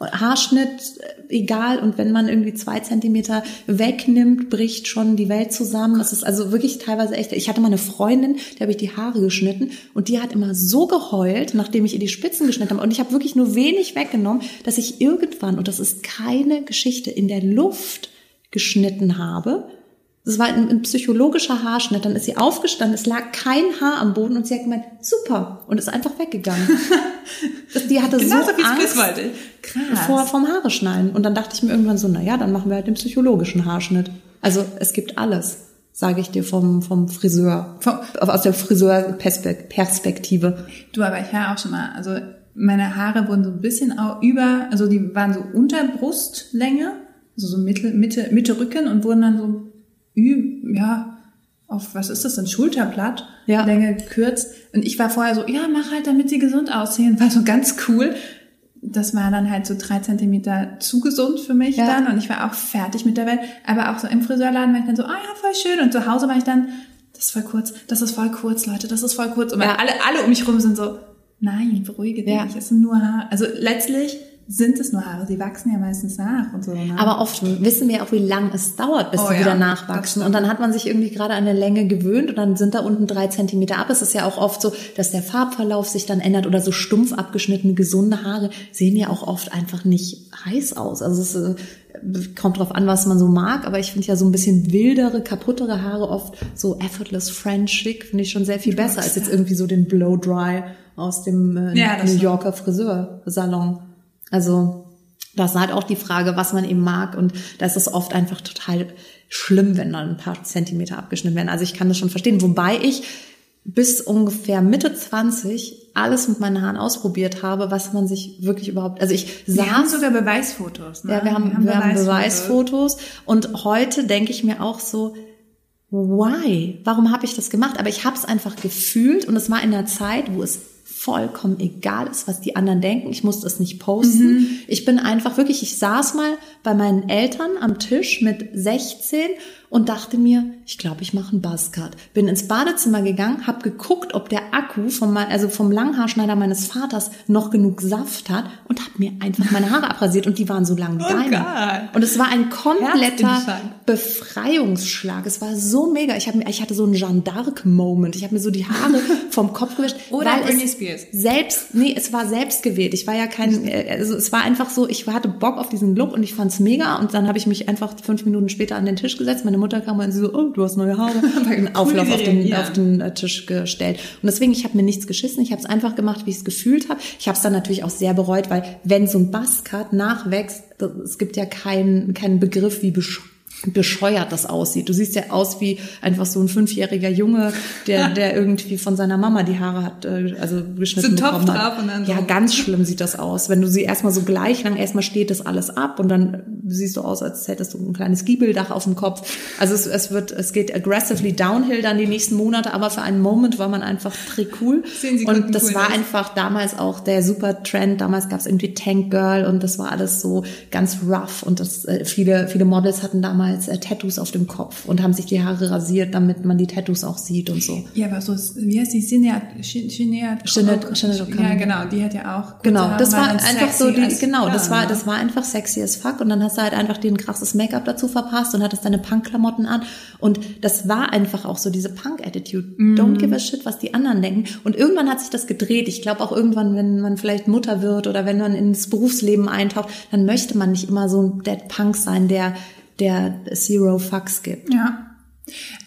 Haarschnitt, egal. Und wenn man irgendwie zwei Zentimeter wegnimmt, bricht schon die Welt zusammen. Das ist also wirklich teilweise echt. Ich hatte mal eine Freundin, der habe ich die Haare geschnitten und die hat immer so geheult, nachdem ich ihr die Spitzen geschnitten habe. Und ich habe wirklich nur wenig weggenommen, dass ich irgendwann, und das ist keine Geschichte, in der Luft geschnitten habe das war ein, ein, psychologischer Haarschnitt. Dann ist sie aufgestanden, es lag kein Haar am Boden und sie hat gemeint, super, und ist einfach weggegangen. [LAUGHS] die hatte genau so Angst Krass. Vor, vom Haare schneiden. Und dann dachte ich mir irgendwann so, na ja, dann machen wir halt den psychologischen Haarschnitt. Also es gibt alles, sage ich dir vom, vom Friseur, vom, aus der Friseurperspektive. Du, aber ich höre auch schon mal, also meine Haare wurden so ein bisschen auch über, also die waren so unter Brustlänge also so Mitte, Mitte, Mitte Rücken und wurden dann so, ja, auf, was ist das, ein Schulterblatt, ja. Länge gekürzt. Und ich war vorher so, ja, mach halt, damit sie gesund aussehen. War so ganz cool. Das war dann halt so drei Zentimeter zu gesund für mich ja. dann. Und ich war auch fertig mit der Welt. Aber auch so im Friseurladen war ich dann so, ah ja, voll schön. Und zu Hause war ich dann, das ist voll kurz, das ist voll kurz, Leute, das ist voll kurz. Und ja. alle, alle um mich rum sind so, nein, beruhige dich, ja. es sind nur Haare. Also letztlich sind es nur Haare, sie wachsen ja meistens nach und so. Ne? Aber oft wissen wir auch, wie lang es dauert, bis oh, sie ja, wieder nachwachsen. Und dann hat man sich irgendwie gerade an eine Länge gewöhnt und dann sind da unten drei Zentimeter ab. Es ist ja auch oft so, dass der Farbverlauf sich dann ändert oder so stumpf abgeschnittene, gesunde Haare sehen ja auch oft einfach nicht heiß aus. Also es äh, kommt drauf an, was man so mag, aber ich finde ja so ein bisschen wildere, kaputtere Haare oft so effortless French chic, finde ich schon sehr viel besser als jetzt irgendwie so den Blow Dry aus dem äh, ja, New Yorker Friseursalon. Also das ist halt auch die Frage, was man eben mag. Und da ist es oft einfach total schlimm, wenn dann ein paar Zentimeter abgeschnitten werden. Also ich kann das schon verstehen. Wobei ich bis ungefähr Mitte 20 alles mit meinen Haaren ausprobiert habe, was man sich wirklich überhaupt, also ich sah. Wir haben sogar Beweisfotos. Ne? Ja, wir haben, wir haben, wir haben Beweisfotos. Und heute denke ich mir auch so, why? Warum habe ich das gemacht? Aber ich habe es einfach gefühlt und es war in der Zeit, wo es vollkommen egal ist, was die anderen denken. Ich musste es nicht posten. Mhm. Ich bin einfach wirklich, ich saß mal bei meinen Eltern am Tisch mit 16 und dachte mir, ich glaube, ich mache einen Buzzcut. Bin ins Badezimmer gegangen, habe geguckt, ob der Akku vom, also vom Langhaarschneider meines Vaters noch genug Saft hat und habe mir einfach meine Haare abrasiert und die waren so lang wie oh deine. God. Und es war ein kompletter Befreiungsschlag. Es war so mega. Ich, hab, ich hatte so einen Jeanne d'Arc-Moment. Ich habe mir so die Haare [LAUGHS] vom Kopf gewischt. Oder Britney Spears. Selbst, nee, es war selbst gewählt. Ich war ja kein, äh, also es war einfach so, ich hatte Bock auf diesen Look und ich fand's mega und dann habe ich mich einfach fünf Minuten später an den Tisch gesetzt. Meine Mutter kam und sie so, oh, du hast neue Haare, [LAUGHS] einen Auflauf auf den, ja. auf den äh, Tisch gestellt. Und deswegen, ich habe mir nichts geschissen, ich habe es einfach gemacht, wie ich es gefühlt habe. Ich habe es dann natürlich auch sehr bereut, weil wenn so ein Buzzcut nachwächst, es gibt ja keinen keinen Begriff wie bescheuert bescheuert das aussieht. Du siehst ja aus wie einfach so ein fünfjähriger Junge, der, [LAUGHS] der irgendwie von seiner Mama die Haare hat, äh, also geschnitten so bekommen hat. Und dann. Ja, ganz schlimm sieht das aus. Wenn du sie erstmal so gleich lang, erstmal steht das alles ab und dann siehst du aus, als hättest du ein kleines Giebeldach auf dem Kopf. Also es, es wird, es geht aggressively downhill dann die nächsten Monate, aber für einen Moment war man einfach cool. Und das cool war aus. einfach damals auch der super Trend. Damals gab es irgendwie Tank Girl und das war alles so ganz rough und das, äh, viele, viele Models hatten damals damals äh, Tattoos auf dem Kopf und haben sich die Haare rasiert, damit man die Tattoos auch sieht und so. Ja, aber so, wie heißt die? Sinead, Sinead, Ja, genau, die hat ja auch. Genau, das war einfach so die, genau, das war, das war einfach sexy as fuck und dann hast du halt einfach den krasses Make-up dazu verpasst und hattest deine Punk-Klamotten an und das war einfach auch so diese Punk-Attitude. Mm. Don't give a shit, was die anderen denken. Und irgendwann hat sich das gedreht. Ich glaube auch irgendwann, wenn man vielleicht Mutter wird oder wenn man ins Berufsleben eintaucht, dann möchte man nicht immer so ein Dead Punk sein, der der Zero Fucks gibt. Ja.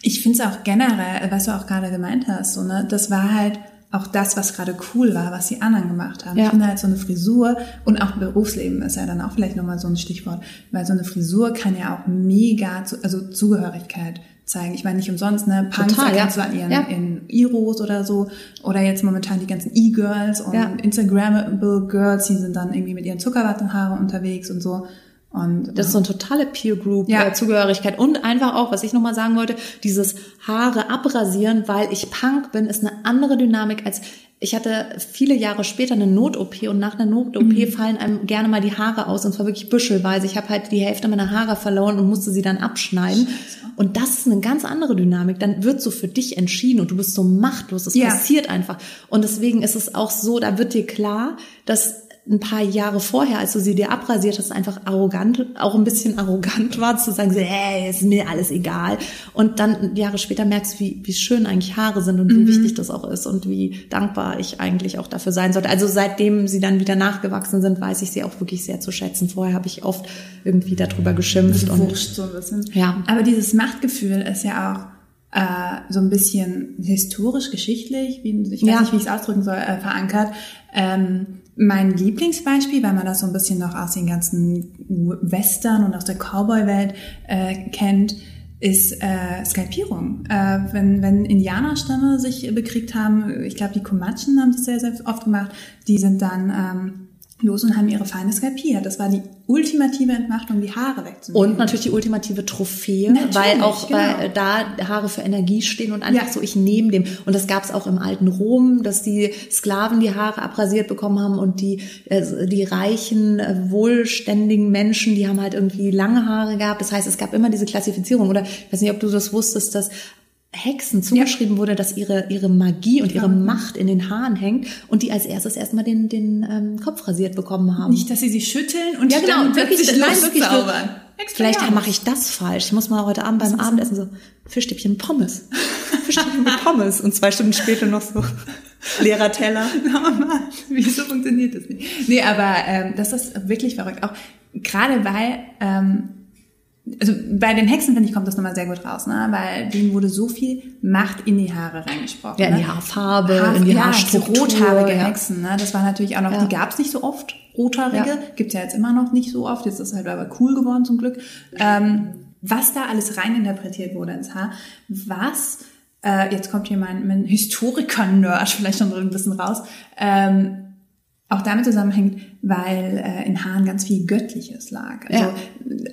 Ich finde es auch generell, was du auch gerade gemeint hast, so, ne, das war halt auch das, was gerade cool war, was die anderen gemacht haben. Ja. Ich finde halt so eine Frisur und auch Berufsleben ist ja dann auch vielleicht nochmal so ein Stichwort, weil so eine Frisur kann ja auch mega, zu, also Zugehörigkeit zeigen. Ich meine, nicht umsonst, ne? Punks Total, erkennst ja. du an ihren ja. in Iros oder so. Oder jetzt momentan die ganzen E-Girls und ja. Instagrammable Girls, die sind dann irgendwie mit ihren Zuckerwattenhaare unterwegs und so. Und, das ist so eine totale Peer Group ja. Äh, Zugehörigkeit und einfach auch, was ich nochmal sagen wollte, dieses Haare abrasieren, weil ich Punk bin, ist eine andere Dynamik als ich hatte viele Jahre später eine Not-OP und nach einer Not-OP mhm. fallen einem gerne mal die Haare aus und zwar wirklich büschelweise. Ich habe halt die Hälfte meiner Haare verloren und musste sie dann abschneiden. Scheiße. Und das ist eine ganz andere Dynamik. Dann wird so für dich entschieden und du bist so machtlos. Es ja. passiert einfach. Und deswegen ist es auch so, da wird dir klar, dass ein paar Jahre vorher, als du sie dir abrasiert hast, einfach arrogant, auch ein bisschen [LAUGHS] arrogant war, zu sagen, hey, ist mir alles egal. Und dann Jahre später merkst du, wie, wie schön eigentlich Haare sind und wie mhm. wichtig das auch ist und wie dankbar ich eigentlich auch dafür sein sollte. Also seitdem sie dann wieder nachgewachsen sind, weiß ich sie auch wirklich sehr zu schätzen. Vorher habe ich oft irgendwie darüber geschimpft. Und, wurscht so ein bisschen. Ja. Aber dieses Machtgefühl ist ja auch äh, so ein bisschen historisch-geschichtlich, wie, ich weiß ja. nicht, wie ich es ausdrücken soll, äh, verankert. Ähm, mein Lieblingsbeispiel, weil man das so ein bisschen noch aus den ganzen Western und aus der Cowboy-Welt äh, kennt, ist äh, Skalpierung. Äh, wenn, wenn Indianerstämme sich bekriegt haben, ich glaube, die Comanchen haben das sehr, sehr oft gemacht, die sind dann ähm, los und haben ihre Feinde skalpiert. Das war die ultimative Entmachtung, die Haare wegzunehmen. Und natürlich die ultimative Trophäe, natürlich, weil auch genau. weil da Haare für Energie stehen und einfach ja. so, ich nehme dem. Und das gab es auch im alten Rom, dass die Sklaven die Haare abrasiert bekommen haben und die, äh, die reichen, äh, wohlständigen Menschen, die haben halt irgendwie lange Haare gehabt. Das heißt, es gab immer diese Klassifizierung. Oder ich weiß nicht, ob du das wusstest, dass Hexen zugeschrieben ja. wurde, dass ihre, ihre Magie und ihre Macht in den Haaren hängt und die als erstes erstmal den, den ähm, Kopf rasiert bekommen haben. Nicht, dass sie sich schütteln und ja, genau, dann wirklich, nein, wirklich zaubern. Vielleicht mache ich das falsch. Ich muss mal heute Abend beim Abendessen so Fischstäbchen Pommes. [LAUGHS] Fischstäbchen mit Pommes. Und zwei Stunden später noch so leerer Teller. [LAUGHS] Wieso funktioniert das nicht? Nee, aber ähm, das ist wirklich verrückt. Auch gerade weil ähm, also bei den Hexen, finde ich, kommt das nochmal sehr gut raus, ne? weil denen wurde so viel Macht in die Haare reingesprochen. Ja, in die ne? Haarfarbe, Haar, in die ja, Haarstruktur. rothaarige ja. Hexen, ne? das war natürlich auch noch, ja. die gab es nicht so oft, rothaarige, ja. gibt's ja jetzt immer noch nicht so oft, jetzt ist es halt aber cool geworden zum Glück. Ähm, was da alles reininterpretiert wurde ins Haar, was, äh, jetzt kommt hier mein, mein Historiker-Nerd [LAUGHS] vielleicht schon ein bisschen raus, ähm, auch damit zusammenhängt, weil äh, in Haaren ganz viel Göttliches lag. Also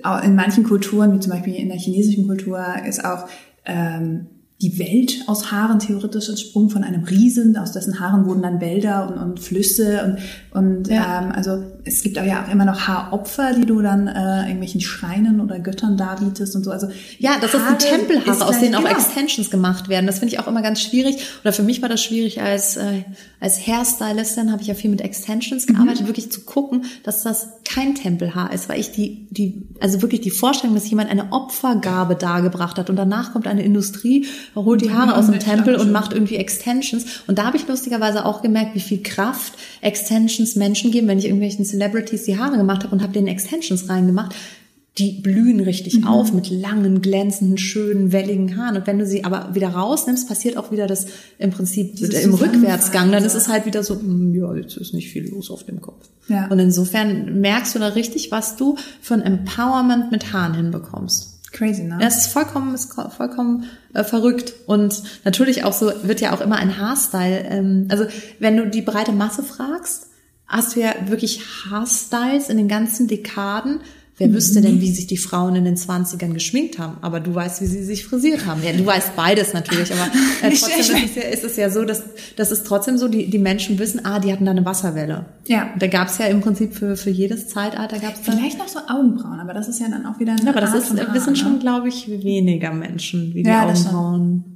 ja. in manchen Kulturen, wie zum Beispiel in der chinesischen Kultur, ist auch ähm, die Welt aus Haaren theoretisch entsprungen von einem Riesen, aus dessen Haaren wurden dann Wälder und, und Flüsse und, und ja. ähm, also es gibt auch ja auch immer noch Haaropfer, die du dann äh, irgendwelchen Schreinen oder Göttern darbietest und so. Also ja, das Haare ist ein Tempelhaare, aus denen auch genau. Extensions gemacht werden. Das finde ich auch immer ganz schwierig. Oder für mich war das schwierig als äh, als Hairstylistin habe ich ja viel mit Extensions gearbeitet, mhm. wirklich zu gucken, dass das kein Tempelhaar ist, weil ich die die also wirklich die Vorstellung, dass jemand eine Opfergabe dargebracht hat und danach kommt eine Industrie holt die Haare aus dem Tempel und macht irgendwie Extensions. Und da habe ich lustigerweise auch gemerkt, wie viel Kraft Extensions Menschen geben, wenn ich irgendwelchen Celebrities die Haare gemacht habe und habe denen Extensions reingemacht die blühen richtig mhm. auf mit langen, glänzenden, schönen, welligen Haaren. Und wenn du sie aber wieder rausnimmst, passiert auch wieder das im Prinzip Dieses im Rückwärtsgang. Dann ist es halt wieder so, hm, ja, jetzt ist nicht viel los auf dem Kopf. Ja. Und insofern merkst du da richtig, was du für ein Empowerment mit Haaren hinbekommst. Crazy, ne? Das ist vollkommen, ist vollkommen äh, verrückt. Und natürlich auch so, wird ja auch immer ein Haarstyle. Ähm, also wenn du die breite Masse fragst, hast du ja wirklich Haarstyles in den ganzen Dekaden, Wer wüsste denn, wie sich die Frauen in den 20ern geschminkt haben? Aber du weißt, wie sie sich frisiert haben. Ja, du weißt beides natürlich, aber [LAUGHS] äh, trotzdem ist es, ja, ist es ja so, dass, dass es trotzdem so, die, die Menschen wissen, ah, die hatten da eine Wasserwelle. Ja. Da gab es ja im Prinzip für, für jedes Zeitalter gab es Vielleicht noch so Augenbrauen, aber das ist ja dann auch wieder eine Ja, aber das Art ist, Haar, wissen ne? schon, glaube ich, weniger Menschen, wie die ja, Augenbrauen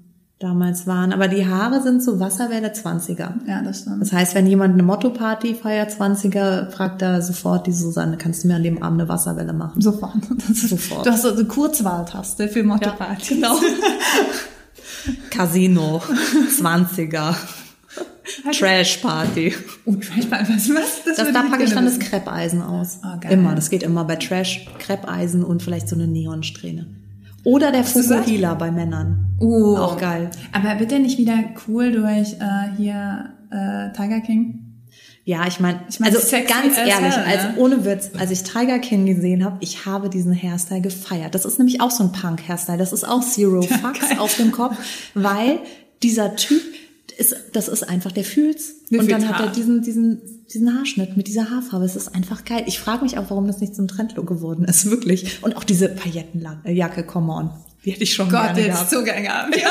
damals waren. Aber die Haare sind so Wasserwelle 20er. Ja, das stimmt. Das heißt, wenn jemand eine Motto-Party feiert 20er, fragt er sofort die Susanne, kannst du mir an dem Abend eine Wasserwelle machen? Sofort. [LAUGHS] sofort. Du hast so eine Kurzwahltaste für Motto-Party. Ja, genau. [LAUGHS] Casino, 20er. Trash-Party. Oh, Trash-Party, was? was? Das, das da packe ich dann das Kreppeisen aus. Oh, geil. Immer, das geht immer bei Trash, Kreppeisen und vielleicht so eine Neonsträhne. Oder der Fukuhila bei Männern. Uh, auch geil. Aber wird der nicht wieder cool durch äh, hier äh, Tiger King? Ja, ich meine, ich mein, also ganz ehrlich, hell, als ohne Witz, als ich Tiger King gesehen habe, ich habe diesen Hairstyle gefeiert. Das ist nämlich auch so ein Punk-Hairstyle. Das ist auch Zero [LAUGHS] Fucks ja, auf dem Kopf, weil dieser Typ ist, das ist einfach, der fühlt's. Wie und dann hat er diesen, diesen, diesen Haarschnitt mit dieser Haarfarbe. Es ist einfach geil. Ich frage mich auch, warum das nicht zum Trendlook geworden ist, wirklich. Und auch diese Paillettenjacke, come on. Die hätte ich schon Gott, gerne gehabt. so gerne gehabt. [LAUGHS] Ja.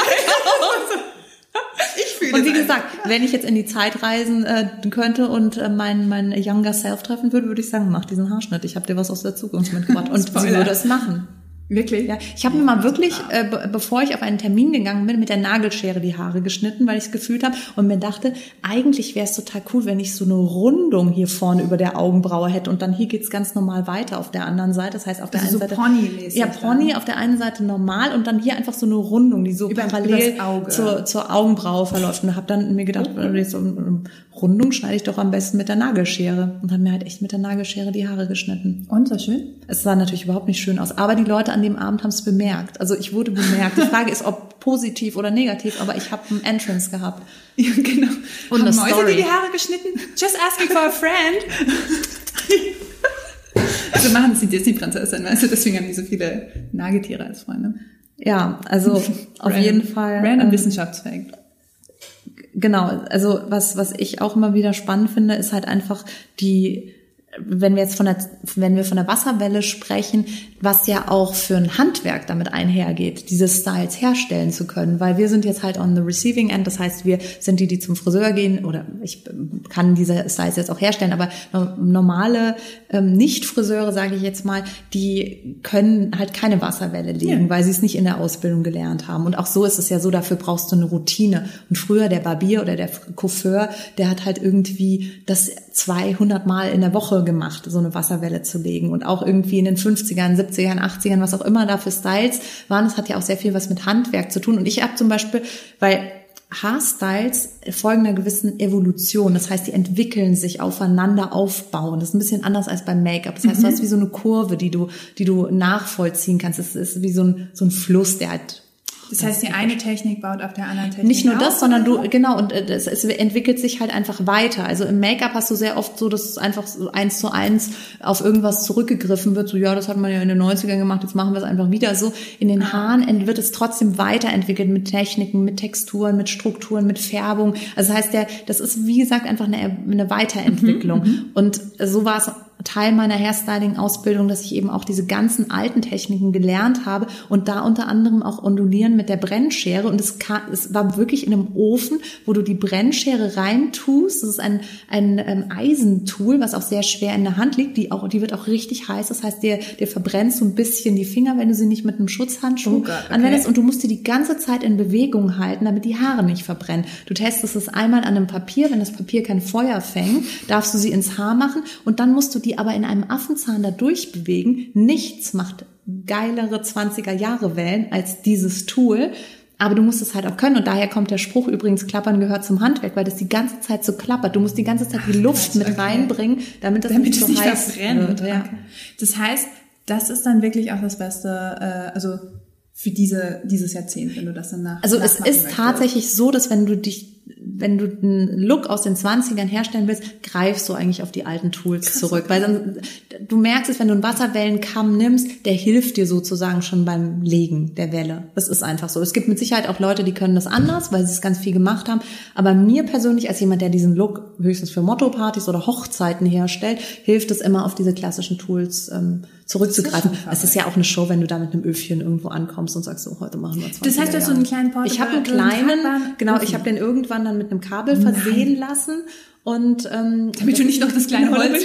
ich fühle Und wie gesagt, wenn ich jetzt in die Zeit reisen äh, könnte und äh, mein, mein Younger Self treffen würde, würde ich sagen, mach diesen Haarschnitt. Ich habe dir was aus der Zukunft mitgebracht. [LAUGHS] Und sie würde es machen. Wirklich? Ja. Ich habe mir mal wirklich, äh, bevor ich auf einen Termin gegangen bin, mit der Nagelschere die Haare geschnitten, weil ich es gefühlt habe und mir dachte, eigentlich wäre es total cool, wenn ich so eine Rundung hier vorne über der Augenbraue hätte und dann hier geht's ganz normal weiter auf der anderen Seite. Das heißt, auf der also einen so Seite Pony ja Pony dann. auf der einen Seite normal und dann hier einfach so eine Rundung, die so über, parallel zur, zur Augenbraue verläuft. Und habe dann mir gedacht, okay. so eine Rundung schneide ich doch am besten mit der Nagelschere und habe mir halt echt mit der Nagelschere die Haare geschnitten. Und war schön? Es sah natürlich überhaupt nicht schön aus, aber die Leute an dem Abend haben es bemerkt. Also ich wurde bemerkt. Die Frage ist, ob positiv oder negativ, aber ich habe ein Entrance gehabt. Ja, genau. Und haben Mäuse Story. dir die Haare geschnitten? Just asking for a friend. [LAUGHS] so machen es die Disney-Prinzessin, weißt du, deswegen haben die so viele Nagetiere als Freunde. Ja, also [LAUGHS] auf jeden Fall. Random ähm, Wissenschaftsfact. Genau, also was, was ich auch immer wieder spannend finde, ist halt einfach die wenn wir jetzt von der, wenn wir von der Wasserwelle sprechen, was ja auch für ein Handwerk damit einhergeht, diese Styles herstellen zu können, weil wir sind jetzt halt on the receiving end, das heißt, wir sind die, die zum Friseur gehen oder ich kann diese Styles jetzt auch herstellen, aber normale ähm, Nicht-Friseure, sage ich jetzt mal, die können halt keine Wasserwelle legen, ja. weil sie es nicht in der Ausbildung gelernt haben. Und auch so ist es ja so, dafür brauchst du eine Routine. Und früher der Barbier oder der Coiffeur, der hat halt irgendwie das 200 Mal in der Woche gemacht, so eine Wasserwelle zu legen. Und auch irgendwie in den 50ern, 70ern, 80ern, was auch immer da für Styles waren, das hat ja auch sehr viel was mit Handwerk zu tun. Und ich habe zum Beispiel, weil Haarstyles folgen einer gewissen Evolution. Das heißt, die entwickeln sich aufeinander aufbauen. Das ist ein bisschen anders als beim Make-up. Das heißt, mhm. du hast wie so eine Kurve, die du, die du nachvollziehen kannst. Es ist wie so ein, so ein Fluss, der halt das heißt, die eine Technik baut auf der anderen Technik. Nicht nur das, sondern du, genau, und äh, es, es entwickelt sich halt einfach weiter. Also im Make-up hast du sehr oft so, dass es einfach so eins zu eins auf irgendwas zurückgegriffen wird. So, ja, das hat man ja in den 90ern gemacht, jetzt machen wir es einfach wieder so. In den ah. Haaren wird es trotzdem weiterentwickelt mit Techniken, mit Texturen, mit Strukturen, mit Färbung. Also das heißt, der, das ist, wie gesagt, einfach eine, eine Weiterentwicklung. Mhm, mhm. und so war es Teil meiner Hairstyling-Ausbildung, dass ich eben auch diese ganzen alten Techniken gelernt habe und da unter anderem auch ondulieren mit der Brennschere. Und es, kam, es war wirklich in einem Ofen, wo du die Brennschere reintust. Das ist ein, ein, ähm, Eisentool, was auch sehr schwer in der Hand liegt. Die, auch, die wird auch richtig heiß. Das heißt, dir, dir verbrennst so ein bisschen die Finger, wenn du sie nicht mit einem Schutzhandschuh oh Gott, okay. anwendest. Und du musst die die ganze Zeit in Bewegung halten, damit die Haare nicht verbrennen. Du testest es einmal an einem Papier. Wenn das Papier kein Feuer fängt, darfst du sie ins Haar machen und dann musst du die die aber in einem Affenzahn da durchbewegen. Nichts macht geilere 20er Jahre Wellen als dieses Tool. Aber du musst es halt auch können. Und daher kommt der Spruch übrigens, Klappern gehört zum Handwerk, weil das die ganze Zeit so klappert. Du musst die ganze Zeit die Luft mit okay. reinbringen, damit das damit nicht so nicht heiß wird. Ja. Okay. Das heißt, das ist dann wirklich auch das Beste, äh, also für diese, dieses Jahrzehnt, wenn du das dann nach. Also es ist möchtest. tatsächlich so, dass wenn du dich wenn du einen Look aus den 20ern herstellen willst, greifst du eigentlich auf die alten Tools Krass, zurück. Weil dann, du merkst es, wenn du einen Wasserwellenkamm nimmst, der hilft dir sozusagen schon beim Legen der Welle. Das ist einfach so. Es gibt mit Sicherheit auch Leute, die können das anders, weil sie es ganz viel gemacht haben. Aber mir persönlich, als jemand, der diesen Look höchstens für Motto-Partys oder Hochzeiten herstellt, hilft es immer auf diese klassischen Tools ähm, zurückzugreifen. Es ist ja auch eine Show, wenn du da mit einem Öfchen irgendwo ankommst und sagst, so, heute machen wir 20 Das heißt, du hast so einen kleinen Portable Ich habe einen kleinen, genau, ich habe den irgendwann dann mit einem Kabel versehen Nein. lassen und ähm, damit du nicht noch das kleine [LAUGHS] Holz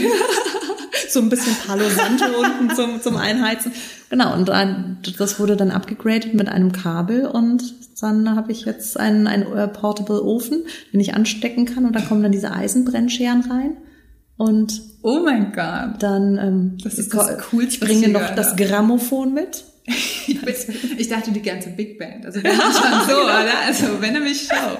[LAUGHS] so ein bisschen Palo Santo unten zum, zum Einheizen. Genau, und dann, das wurde dann abgegradet mit einem Kabel und dann habe ich jetzt einen, einen äh, Portable Ofen, den ich anstecken kann und da kommen dann diese Eisenbrennscheren rein. Und oh mein Gott, dann ähm, das ist das coolste, ich bringe noch das Grammophon mit. [LAUGHS] ich dachte die ganze Big Band, also das ist schon so, oder? Also wenn er mich schaut.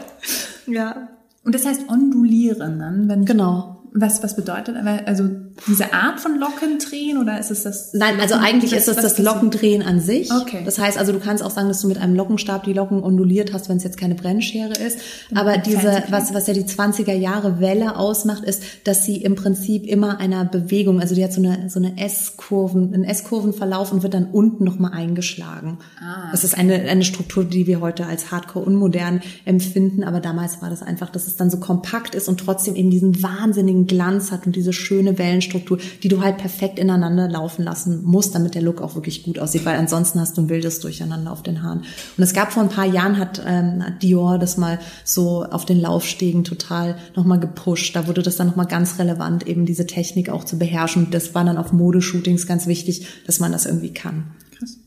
Ja. Und das heißt ondulieren dann, wenn genau. Was, was bedeutet, also diese Art von Lockendrehen oder ist es das? Nein, also eigentlich ist es das Lockendrehen an sich. Okay. Das heißt also, du kannst auch sagen, dass du mit einem Lockenstab die Locken onduliert hast, wenn es jetzt keine Brennschere ist. Aber diese, was, was ja die 20er Jahre Welle ausmacht, ist, dass sie im Prinzip immer einer Bewegung, also die hat so eine, so eine S-Kurven, einen S-Kurvenverlauf und wird dann unten nochmal eingeschlagen. Ah. Das ist eine, eine Struktur, die wir heute als hardcore unmodern empfinden. Aber damals war das einfach, dass es dann so kompakt ist und trotzdem eben diesen wahnsinnigen Glanz hat und diese schöne Wellen Struktur, die du halt perfekt ineinander laufen lassen musst, damit der Look auch wirklich gut aussieht, weil ansonsten hast du ein wildes Durcheinander auf den Haaren. Und es gab vor ein paar Jahren, hat, ähm, Dior das mal so auf den Laufstegen total nochmal gepusht. Da wurde das dann nochmal ganz relevant, eben diese Technik auch zu beherrschen. Das war dann auf Modeshootings ganz wichtig, dass man das irgendwie kann. Krass.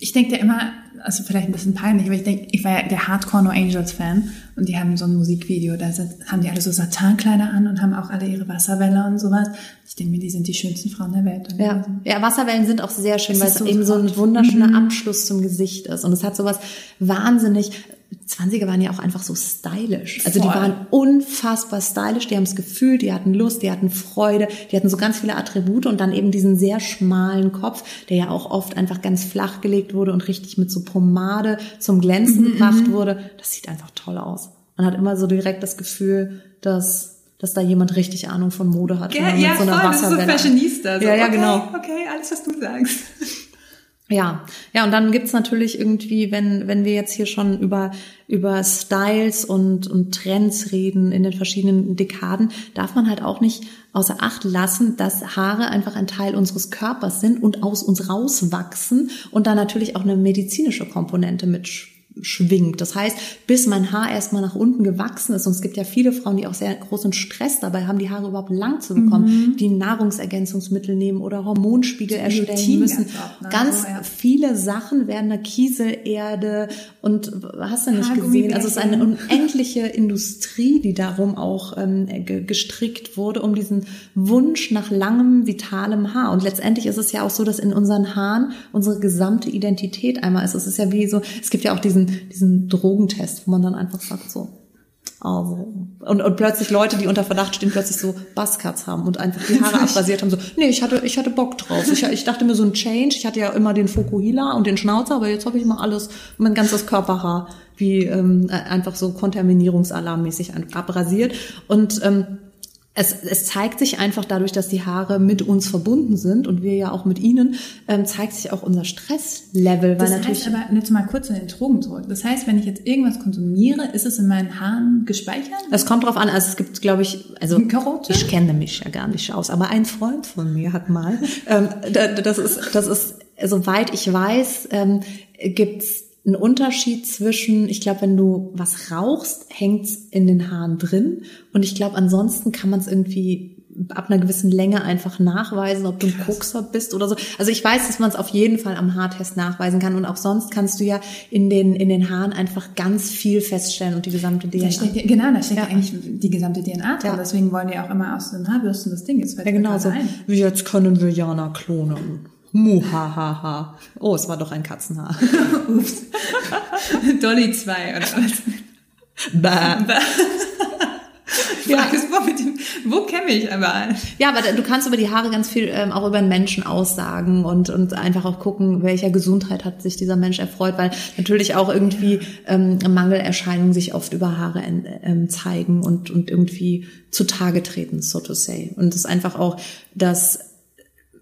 Ich denke immer, also vielleicht ein bisschen peinlich, aber ich denke, ich war ja der Hardcore No Angels Fan und die haben so ein Musikvideo, da haben die alle so Satankleider an und haben auch alle ihre Wasserwelle und sowas. Ich denke mir, die sind die schönsten Frauen der Welt. Ja, ja Wasserwellen sind auch sehr schön, weil es so eben so ein wunderschöner mhm. Abschluss zum Gesicht ist und es hat sowas wahnsinnig 20er waren ja auch einfach so stylisch. Also Voll. die waren unfassbar stylisch, die haben es gefühlt, die hatten Lust, die hatten Freude, die hatten so ganz viele Attribute und dann eben diesen sehr schmalen Kopf, der ja auch oft einfach ganz flach gelegt wurde und richtig mit so Pomade zum Glänzen mhm, gebracht mhm. wurde. Das sieht einfach toll aus. Man hat immer so direkt das Gefühl, dass dass da jemand richtig Ahnung von Mode hat. Ja, ja so voll, das ist so Fashionista. So, ja, ja, okay, genau. Okay, alles, was du sagst. [LAUGHS] Ja, ja, und dann gibt's natürlich irgendwie, wenn, wenn wir jetzt hier schon über, über Styles und, und Trends reden in den verschiedenen Dekaden, darf man halt auch nicht außer Acht lassen, dass Haare einfach ein Teil unseres Körpers sind und aus uns rauswachsen und da natürlich auch eine medizinische Komponente mit schwingt. Das heißt, bis mein Haar erstmal nach unten gewachsen ist, und es gibt ja viele Frauen, die auch sehr großen Stress dabei haben, die Haare überhaupt lang zu bekommen, mhm. die Nahrungsergänzungsmittel nehmen oder Hormonspiegel erstellen müssen. Auch, ne? Ganz so, ja. viele Sachen werden da Kieselerde und hast du nicht gesehen? Also es ist eine unendliche [LAUGHS] Industrie, die darum auch ähm, gestrickt wurde, um diesen Wunsch nach langem, vitalem Haar. Und letztendlich ist es ja auch so, dass in unseren Haaren unsere gesamte Identität einmal ist. Es ist ja wie so, es gibt ja auch diesen diesen, Drogentest, wo man dann einfach sagt so, also, und, und plötzlich Leute, die unter Verdacht stehen, plötzlich so Buzzcuts haben und einfach die Haare abrasiert haben, so, nee, ich hatte, ich hatte Bock drauf. Ich, ich dachte mir so ein Change, ich hatte ja immer den Fokuhila und den Schnauzer, aber jetzt habe ich mal alles, mein ganzes Körperhaar, wie ähm, einfach so kontaminierungsalarmmäßig abrasiert. Und ähm, es, es zeigt sich einfach dadurch, dass die Haare mit uns verbunden sind und wir ja auch mit ihnen, ähm, zeigt sich auch unser Stresslevel. Weil das heißt aber, jetzt mal kurz zu den Drogen zurück. Das heißt, wenn ich jetzt irgendwas konsumiere, ist es in meinen Haaren gespeichert? Es kommt drauf an, also es gibt, glaube ich, also Karotte? ich kenne mich ja gar nicht aus, aber ein Freund von mir hat mal, ähm, das ist, das ist, soweit ich weiß, ähm, gibt's ein Unterschied zwischen, ich glaube, wenn du was rauchst, hängt's in den Haaren drin. Und ich glaube, ansonsten kann man es irgendwie ab einer gewissen Länge einfach nachweisen, ob du ein Kokser bist oder so. Also ich weiß, dass man es auf jeden Fall am Haartest nachweisen kann und auch sonst kannst du ja in den in den Haaren einfach ganz viel feststellen und die gesamte DNA. Da steckt, genau, da steckt ja. eigentlich die gesamte DNA drin. Ja. Deswegen wollen die auch immer aus den Haarbürsten das Ding. Jetzt ja, genau so. Ein. Jetzt können wir Jana klonen. Muhahaha. Oh, es war doch ein Katzenhaar. [LAUGHS] Ups. [LAUGHS] Dolly 2 oder was? Bah. bah. Ja. Dem, wo kenne ich aber? Ja, aber du kannst über die Haare ganz viel ähm, auch über einen Menschen aussagen und, und einfach auch gucken, welcher Gesundheit hat sich dieser Mensch erfreut, weil natürlich auch irgendwie ähm, Mangelerscheinungen sich oft über Haare ähm, zeigen und, und irgendwie zutage treten, so to say. Und das ist einfach auch das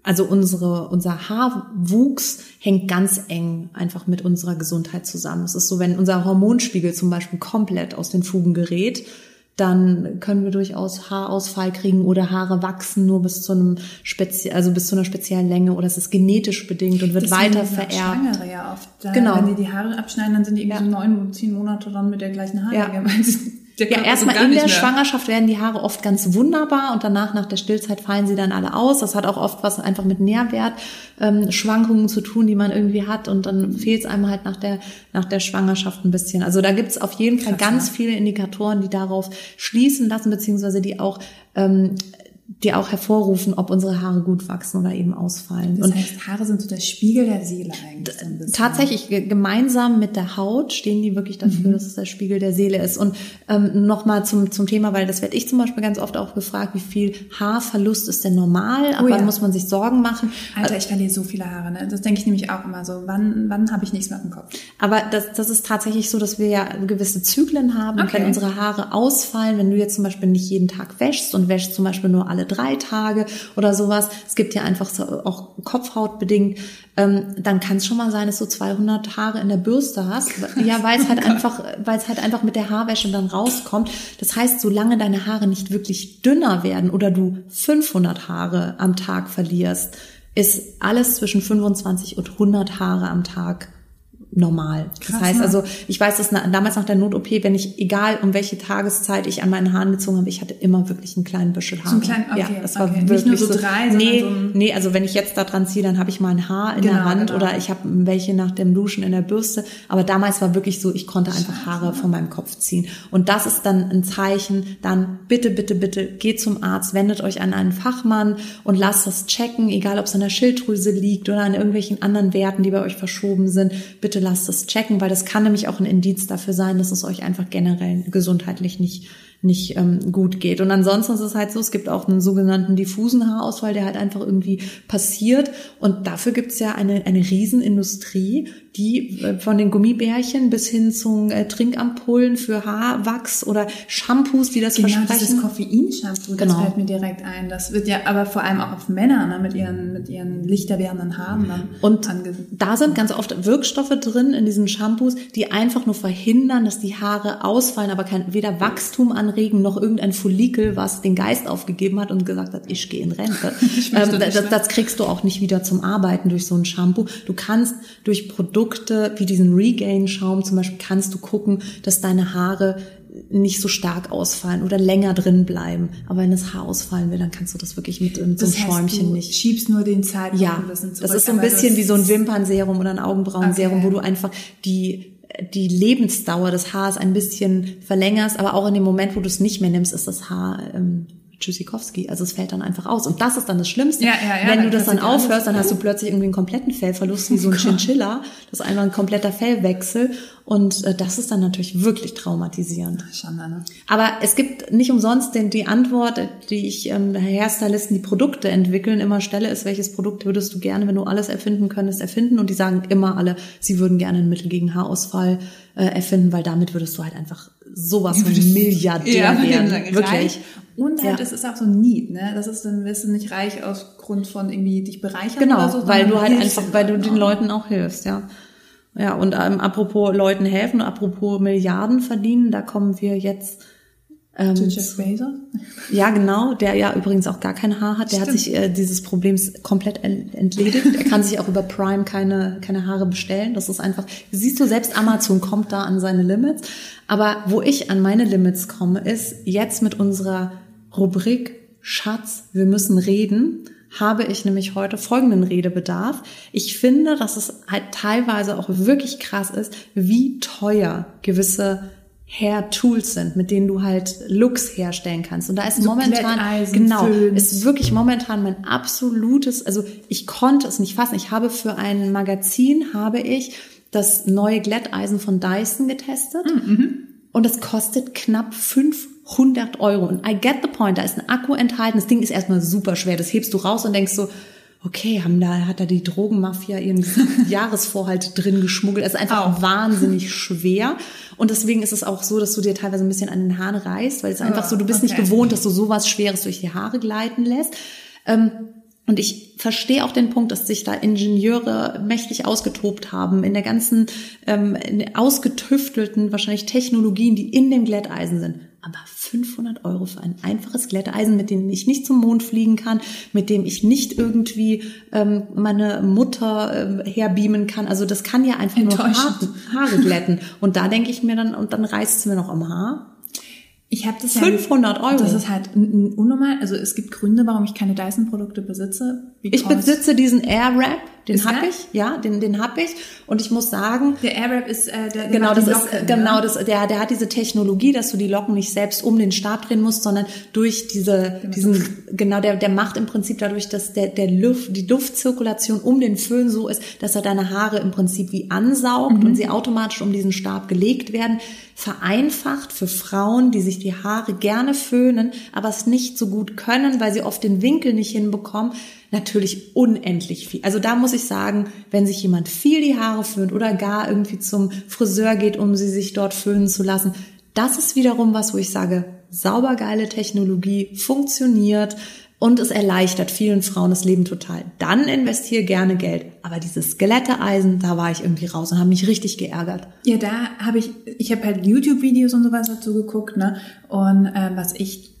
also unsere, unser Haarwuchs hängt ganz eng einfach mit unserer Gesundheit zusammen. Es ist so, wenn unser Hormonspiegel zum Beispiel komplett aus den Fugen gerät, dann können wir durchaus Haarausfall kriegen oder Haare wachsen nur bis zu einem spezie also bis zu einer speziellen Länge oder es ist genetisch bedingt und wird Deswegen weiter vererbt. Schwangere ja oft. Da, genau. Wenn die die Haare abschneiden, dann sind die irgendwie ja. so neun, zehn Monate dann mit der gleichen Haarlänge. Ja. Ja, erstmal in der Schwangerschaft werden die Haare oft ganz wunderbar und danach nach der Stillzeit fallen sie dann alle aus. Das hat auch oft was einfach mit Nährwert ähm, Schwankungen zu tun, die man irgendwie hat und dann fehlt es einem halt nach der nach der Schwangerschaft ein bisschen. Also da gibt's auf jeden Fall Krass, ganz ne? viele Indikatoren, die darauf schließen lassen beziehungsweise die auch ähm, die auch hervorrufen, ob unsere Haare gut wachsen oder eben ausfallen. Das heißt, Haare sind so der Spiegel der Seele eigentlich. So ne? tatsächlich, gemeinsam mit der Haut stehen die wirklich dafür, mhm. dass es der Spiegel der Seele ist. Und ähm, nochmal zum, zum Thema, weil das werde ich zum Beispiel ganz oft auch gefragt, wie viel Haarverlust ist denn normal? Ab oh, wann ja. muss man sich Sorgen machen? Alter, ich verliere so viele Haare. Ne? Das denke ich nämlich auch immer so. Wann, wann habe ich nichts mehr im Kopf? Aber das, das ist tatsächlich so, dass wir ja gewisse Zyklen haben. Okay. wenn unsere Haare ausfallen, wenn du jetzt zum Beispiel nicht jeden Tag wäschst und wäschst zum Beispiel nur alle drei Tage oder sowas, es gibt ja einfach so auch Kopfhautbedingt, ähm, dann kann es schon mal sein, dass du 200 Haare in der Bürste hast. [LAUGHS] Ja, weil es halt oh einfach, weil es halt einfach mit der Haarwäsche dann rauskommt. Das heißt, solange deine Haare nicht wirklich dünner werden oder du 500 Haare am Tag verlierst, ist alles zwischen 25 und 100 Haare am Tag normal. Krass, das heißt ne? also, ich weiß, dass damals nach der Not-OP, wenn ich, egal um welche Tageszeit ich an meinen Haaren gezogen habe, ich hatte immer wirklich einen kleinen Büschel Haare. So einen kleinen, okay, ja, das war okay. wirklich Nicht nur so, drei, nee, so nee, also wenn ich jetzt da dran ziehe, dann habe ich mal ein Haar in genau, der Hand genau. oder ich habe welche nach dem Duschen in der Bürste. Aber damals war wirklich so, ich konnte einfach Haare von meinem Kopf ziehen. Und das ist dann ein Zeichen, dann bitte, bitte, bitte geht zum Arzt, wendet euch an einen Fachmann und lasst das checken, egal ob es an der Schilddrüse liegt oder an irgendwelchen anderen Werten, die bei euch verschoben sind. Bitte lasst es checken, weil das kann nämlich auch ein Indiz dafür sein, dass es euch einfach generell gesundheitlich nicht nicht ähm, gut geht. Und ansonsten ist es halt so, es gibt auch einen sogenannten diffusen Haarausfall, der halt einfach irgendwie passiert. Und dafür gibt es ja eine, eine Riesenindustrie, die äh, von den Gummibärchen bis hin zu äh, Trinkampullen für Haarwachs oder Shampoos, die das genau, versprechen. Dieses Koffeinshampoo, das genau. fällt mir direkt ein. Das wird ja aber vor allem auch auf Männer ne, mit ihren mit ihren lichter werdenden Haaren dann Und da sind ganz oft Wirkstoffe drin in diesen Shampoos, die einfach nur verhindern, dass die Haare ausfallen, aber kein weder Wachstum anregen noch irgendein Follikel, was den Geist aufgegeben hat und gesagt hat, ich gehe in Rente. [LAUGHS] ähm, das, das kriegst du auch nicht wieder zum Arbeiten durch so ein Shampoo. Du kannst durch Produkte wie diesen Regain-Schaum zum Beispiel kannst du gucken, dass deine Haare nicht so stark ausfallen oder länger drin bleiben. Aber wenn das Haar ausfallen will, dann kannst du das wirklich mit, mit so einem Schäumchen du nicht. Schiebst nur den Zeitpunkt ja. Das ist so ein bisschen wie so ein Wimpernserum oder ein Augenbrauenserum, okay. wo du einfach die die Lebensdauer des Haares ein bisschen verlängerst, aber auch in dem Moment, wo du es nicht mehr nimmst, ist das Haar ähm, Tschüssikowski. Also es fällt dann einfach aus. Und das ist dann das Schlimmste. Ja, ja, ja, Wenn du das dann aufhörst, dann hast du plötzlich irgendwie einen kompletten Fellverlust, wie so ein oh Chinchilla. Das ist einfach ein kompletter Fellwechsel. Und äh, das ist dann natürlich wirklich traumatisierend. Schande, ne? Aber es gibt nicht umsonst denn die Antwort, die ich ähm, Hairstylisten, die Produkte entwickeln, immer stelle, ist, welches Produkt würdest du gerne, wenn du alles erfinden könntest, erfinden? Und die sagen immer alle, sie würden gerne ein Mittel gegen Haarausfall äh, erfinden, weil damit würdest du halt einfach sowas [LAUGHS] von Milliardär ja, werden. Wirklich. Reich. Und halt, ja. es ist auch so ein Need, ne? Das ist dann wirst du nicht reich aus Grund von irgendwie dich bereichern genau, oder so. weil du halt einfach, weil du den Leuten auch hilfst, ja. Ja, und ähm, apropos Leuten helfen, apropos Milliarden verdienen, da kommen wir jetzt ähm, zu Jeff Bezos? Ja, genau, der ja übrigens auch gar kein Haar hat. Der Stimmt. hat sich äh, dieses Problems komplett entledigt. er kann sich auch über Prime keine, keine Haare bestellen. Das ist einfach, siehst du, selbst Amazon kommt da an seine Limits. Aber wo ich an meine Limits komme, ist jetzt mit unserer Rubrik Schatz, wir müssen reden, habe ich nämlich heute folgenden Redebedarf. Ich finde, dass es halt teilweise auch wirklich krass ist, wie teuer gewisse Hair-Tools sind, mit denen du halt Looks herstellen kannst. Und da ist so momentan, genau, ist wirklich momentan mein absolutes, also ich konnte es nicht fassen. Ich habe für ein Magazin, habe ich das neue Glätteisen von Dyson getestet. Mhm. Und es kostet knapp 500 Euro. Und I get the point, da ist ein Akku enthalten. Das Ding ist erstmal super schwer. Das hebst du raus und denkst so, okay, haben da, hat da die Drogenmafia ihren [LAUGHS] Jahresvorhalt drin geschmuggelt. Es ist einfach oh. wahnsinnig schwer. Und deswegen ist es auch so, dass du dir teilweise ein bisschen an den Haaren reißt, weil es einfach so, du bist okay. nicht gewohnt, dass du sowas Schweres durch die Haare gleiten lässt. Ähm, und ich verstehe auch den Punkt, dass sich da Ingenieure mächtig ausgetobt haben in der ganzen ähm, in ausgetüftelten wahrscheinlich Technologien, die in dem Glätteisen sind. Aber 500 Euro für ein einfaches Glätteisen, mit dem ich nicht zum Mond fliegen kann, mit dem ich nicht irgendwie ähm, meine Mutter äh, herbeamen kann. Also das kann ja einfach nur Haare, Haare glätten. Und da denke ich mir dann, und dann reißt es mir noch am Haar. Ich habe das 500 ja, Euro. Das ist halt unnormal. Also es gibt Gründe, warum ich keine Dyson-Produkte besitze. Ich besitze diesen Airwrap, den habe ich, ja, den den habe ich. Und ich muss sagen, der Airwrap ist äh, der, genau das Locken, ist genau das der der hat diese Technologie, dass du die Locken nicht selbst um den Stab drehen musst, sondern durch diese genau. diesen genau der der macht im Prinzip dadurch, dass der der Luft die Luftzirkulation um den Föhn so ist, dass er deine Haare im Prinzip wie ansaugt mhm. und sie automatisch um diesen Stab gelegt werden vereinfacht für Frauen, die sich die Haare gerne föhnen, aber es nicht so gut können, weil sie oft den Winkel nicht hinbekommen, natürlich unendlich viel. Also da muss ich sagen, wenn sich jemand viel die Haare föhnt oder gar irgendwie zum Friseur geht, um sie sich dort föhnen zu lassen, das ist wiederum was, wo ich sage, saubergeile Technologie funktioniert, und es erleichtert vielen Frauen das Leben total. Dann investiere gerne Geld. Aber dieses Skeletteeisen, da war ich irgendwie raus und habe mich richtig geärgert. Ja, da habe ich, ich habe halt YouTube-Videos und sowas dazu geguckt, ne? Und äh, was ich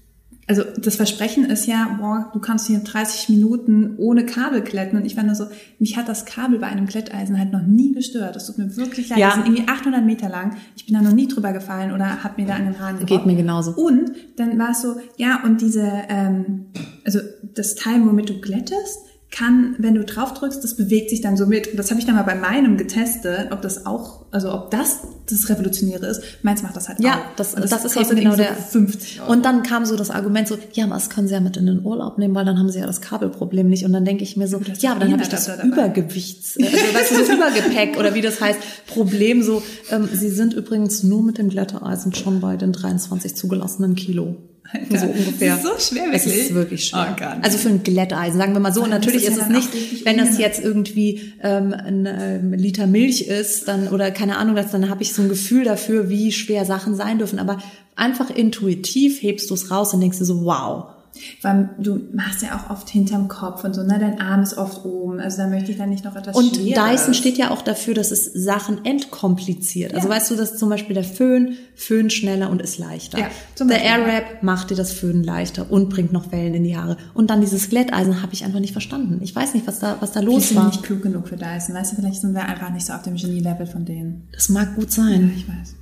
also das Versprechen ist ja, boah, du kannst hier 30 Minuten ohne Kabel kletten. Und ich war nur so, mich hat das Kabel bei einem Kletteisen halt noch nie gestört. Das tut mir wirklich leid. Ja. Die sind irgendwie 800 Meter lang. Ich bin da noch nie drüber gefallen oder hab mir da an den Haaren gebrochen. Geht mir genauso. Und dann war es so, ja, und diese, ähm, also das Teil, womit du glättest, kann, wenn du drauf drückst, das bewegt sich dann so mit. Und das habe ich dann mal bei meinem getestet, ob das auch, also ob das das Revolutionäre ist. Meins macht das halt ja, auch. Das, das, das ist also genau der. 50 Euro. Und dann kam so das Argument so, ja, aber das können sie ja mit in den Urlaub nehmen, weil dann haben sie ja das Kabelproblem nicht. Und dann denke ich mir so, ja, aber dann habe ich das Übergewichts, also weißt du, das Übergepäck oder wie das heißt, Problem so. Ähm, sie sind übrigens nur mit dem Glättereisen schon bei den 23 zugelassenen Kilo. Alter, so ungefähr. Das ist so schwer, wirklich. Es ist wirklich schwer. Oh, also für ein Glätteisen, sagen wir mal so. Und natürlich ist, ist es nicht, wenn das jetzt irgendwie ähm, ein ähm, Liter Milch ist, dann oder keine Ahnung, dass, dann habe ich so ein Gefühl dafür, wie schwer Sachen sein dürfen. Aber einfach intuitiv hebst du es raus und denkst dir so, wow, weil du machst ja auch oft hinterm Kopf und so, ne? Dein Arm ist oft oben. Also da möchte ich dann nicht noch etwas Und Dyson steht ja auch dafür, dass es Sachen entkompliziert. Also ja. weißt du, dass zum Beispiel der Föhn Föhn schneller und ist leichter. Ja, der Airwrap macht dir das Föhn leichter und bringt noch Wellen in die Haare. Und dann dieses Glätteisen habe ich einfach nicht verstanden. Ich weiß nicht, was da, was da los ich war. Ich bin nicht klug genug für Dyson. Weißt du, vielleicht sind wir einfach nicht so auf dem Genie-Level von denen. Das mag gut sein. Ja, ich weiß.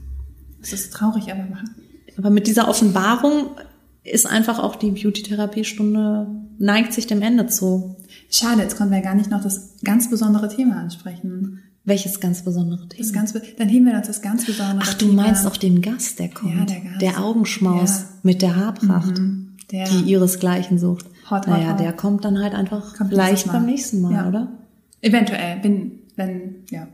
Das ist traurig, aber aber mit dieser Offenbarung ist einfach auch die Beauty-Therapie-Stunde, neigt sich dem Ende zu. Schade, jetzt konnten wir gar nicht noch das ganz besondere Thema ansprechen. Welches ganz besondere Thema? Das ganz, dann heben wir uns das ganz besondere Ach, du Thema. meinst auch den Gast, der kommt. Ja, der Gast. Der Augenschmaus ja. mit der Haarpracht, mhm, der die ihresgleichen sucht. Hot, naja, hot, der kommt dann halt einfach kommt leicht beim nächsten Mal, ja. oder? Eventuell, wenn, wenn, ja.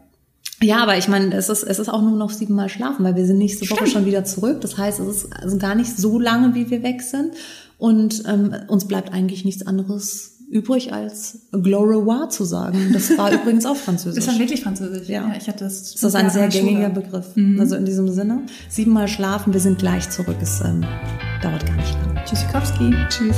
Ja, aber ich meine, es ist, es ist auch nur noch siebenmal schlafen, weil wir sind nächste Stimmt. Woche schon wieder zurück. Das heißt, es ist also gar nicht so lange, wie wir weg sind. Und ähm, uns bleibt eigentlich nichts anderes übrig, als Gloire zu sagen. Das war [LAUGHS] übrigens auch Französisch. Das war wirklich Französisch. Ja, ja ich hatte das. Das ist ein sehr gängiger Begriff. Mhm. Also in diesem Sinne, siebenmal schlafen, wir sind gleich zurück. Es ähm, dauert gar nicht lang. Tschüssikowski. Tschüss.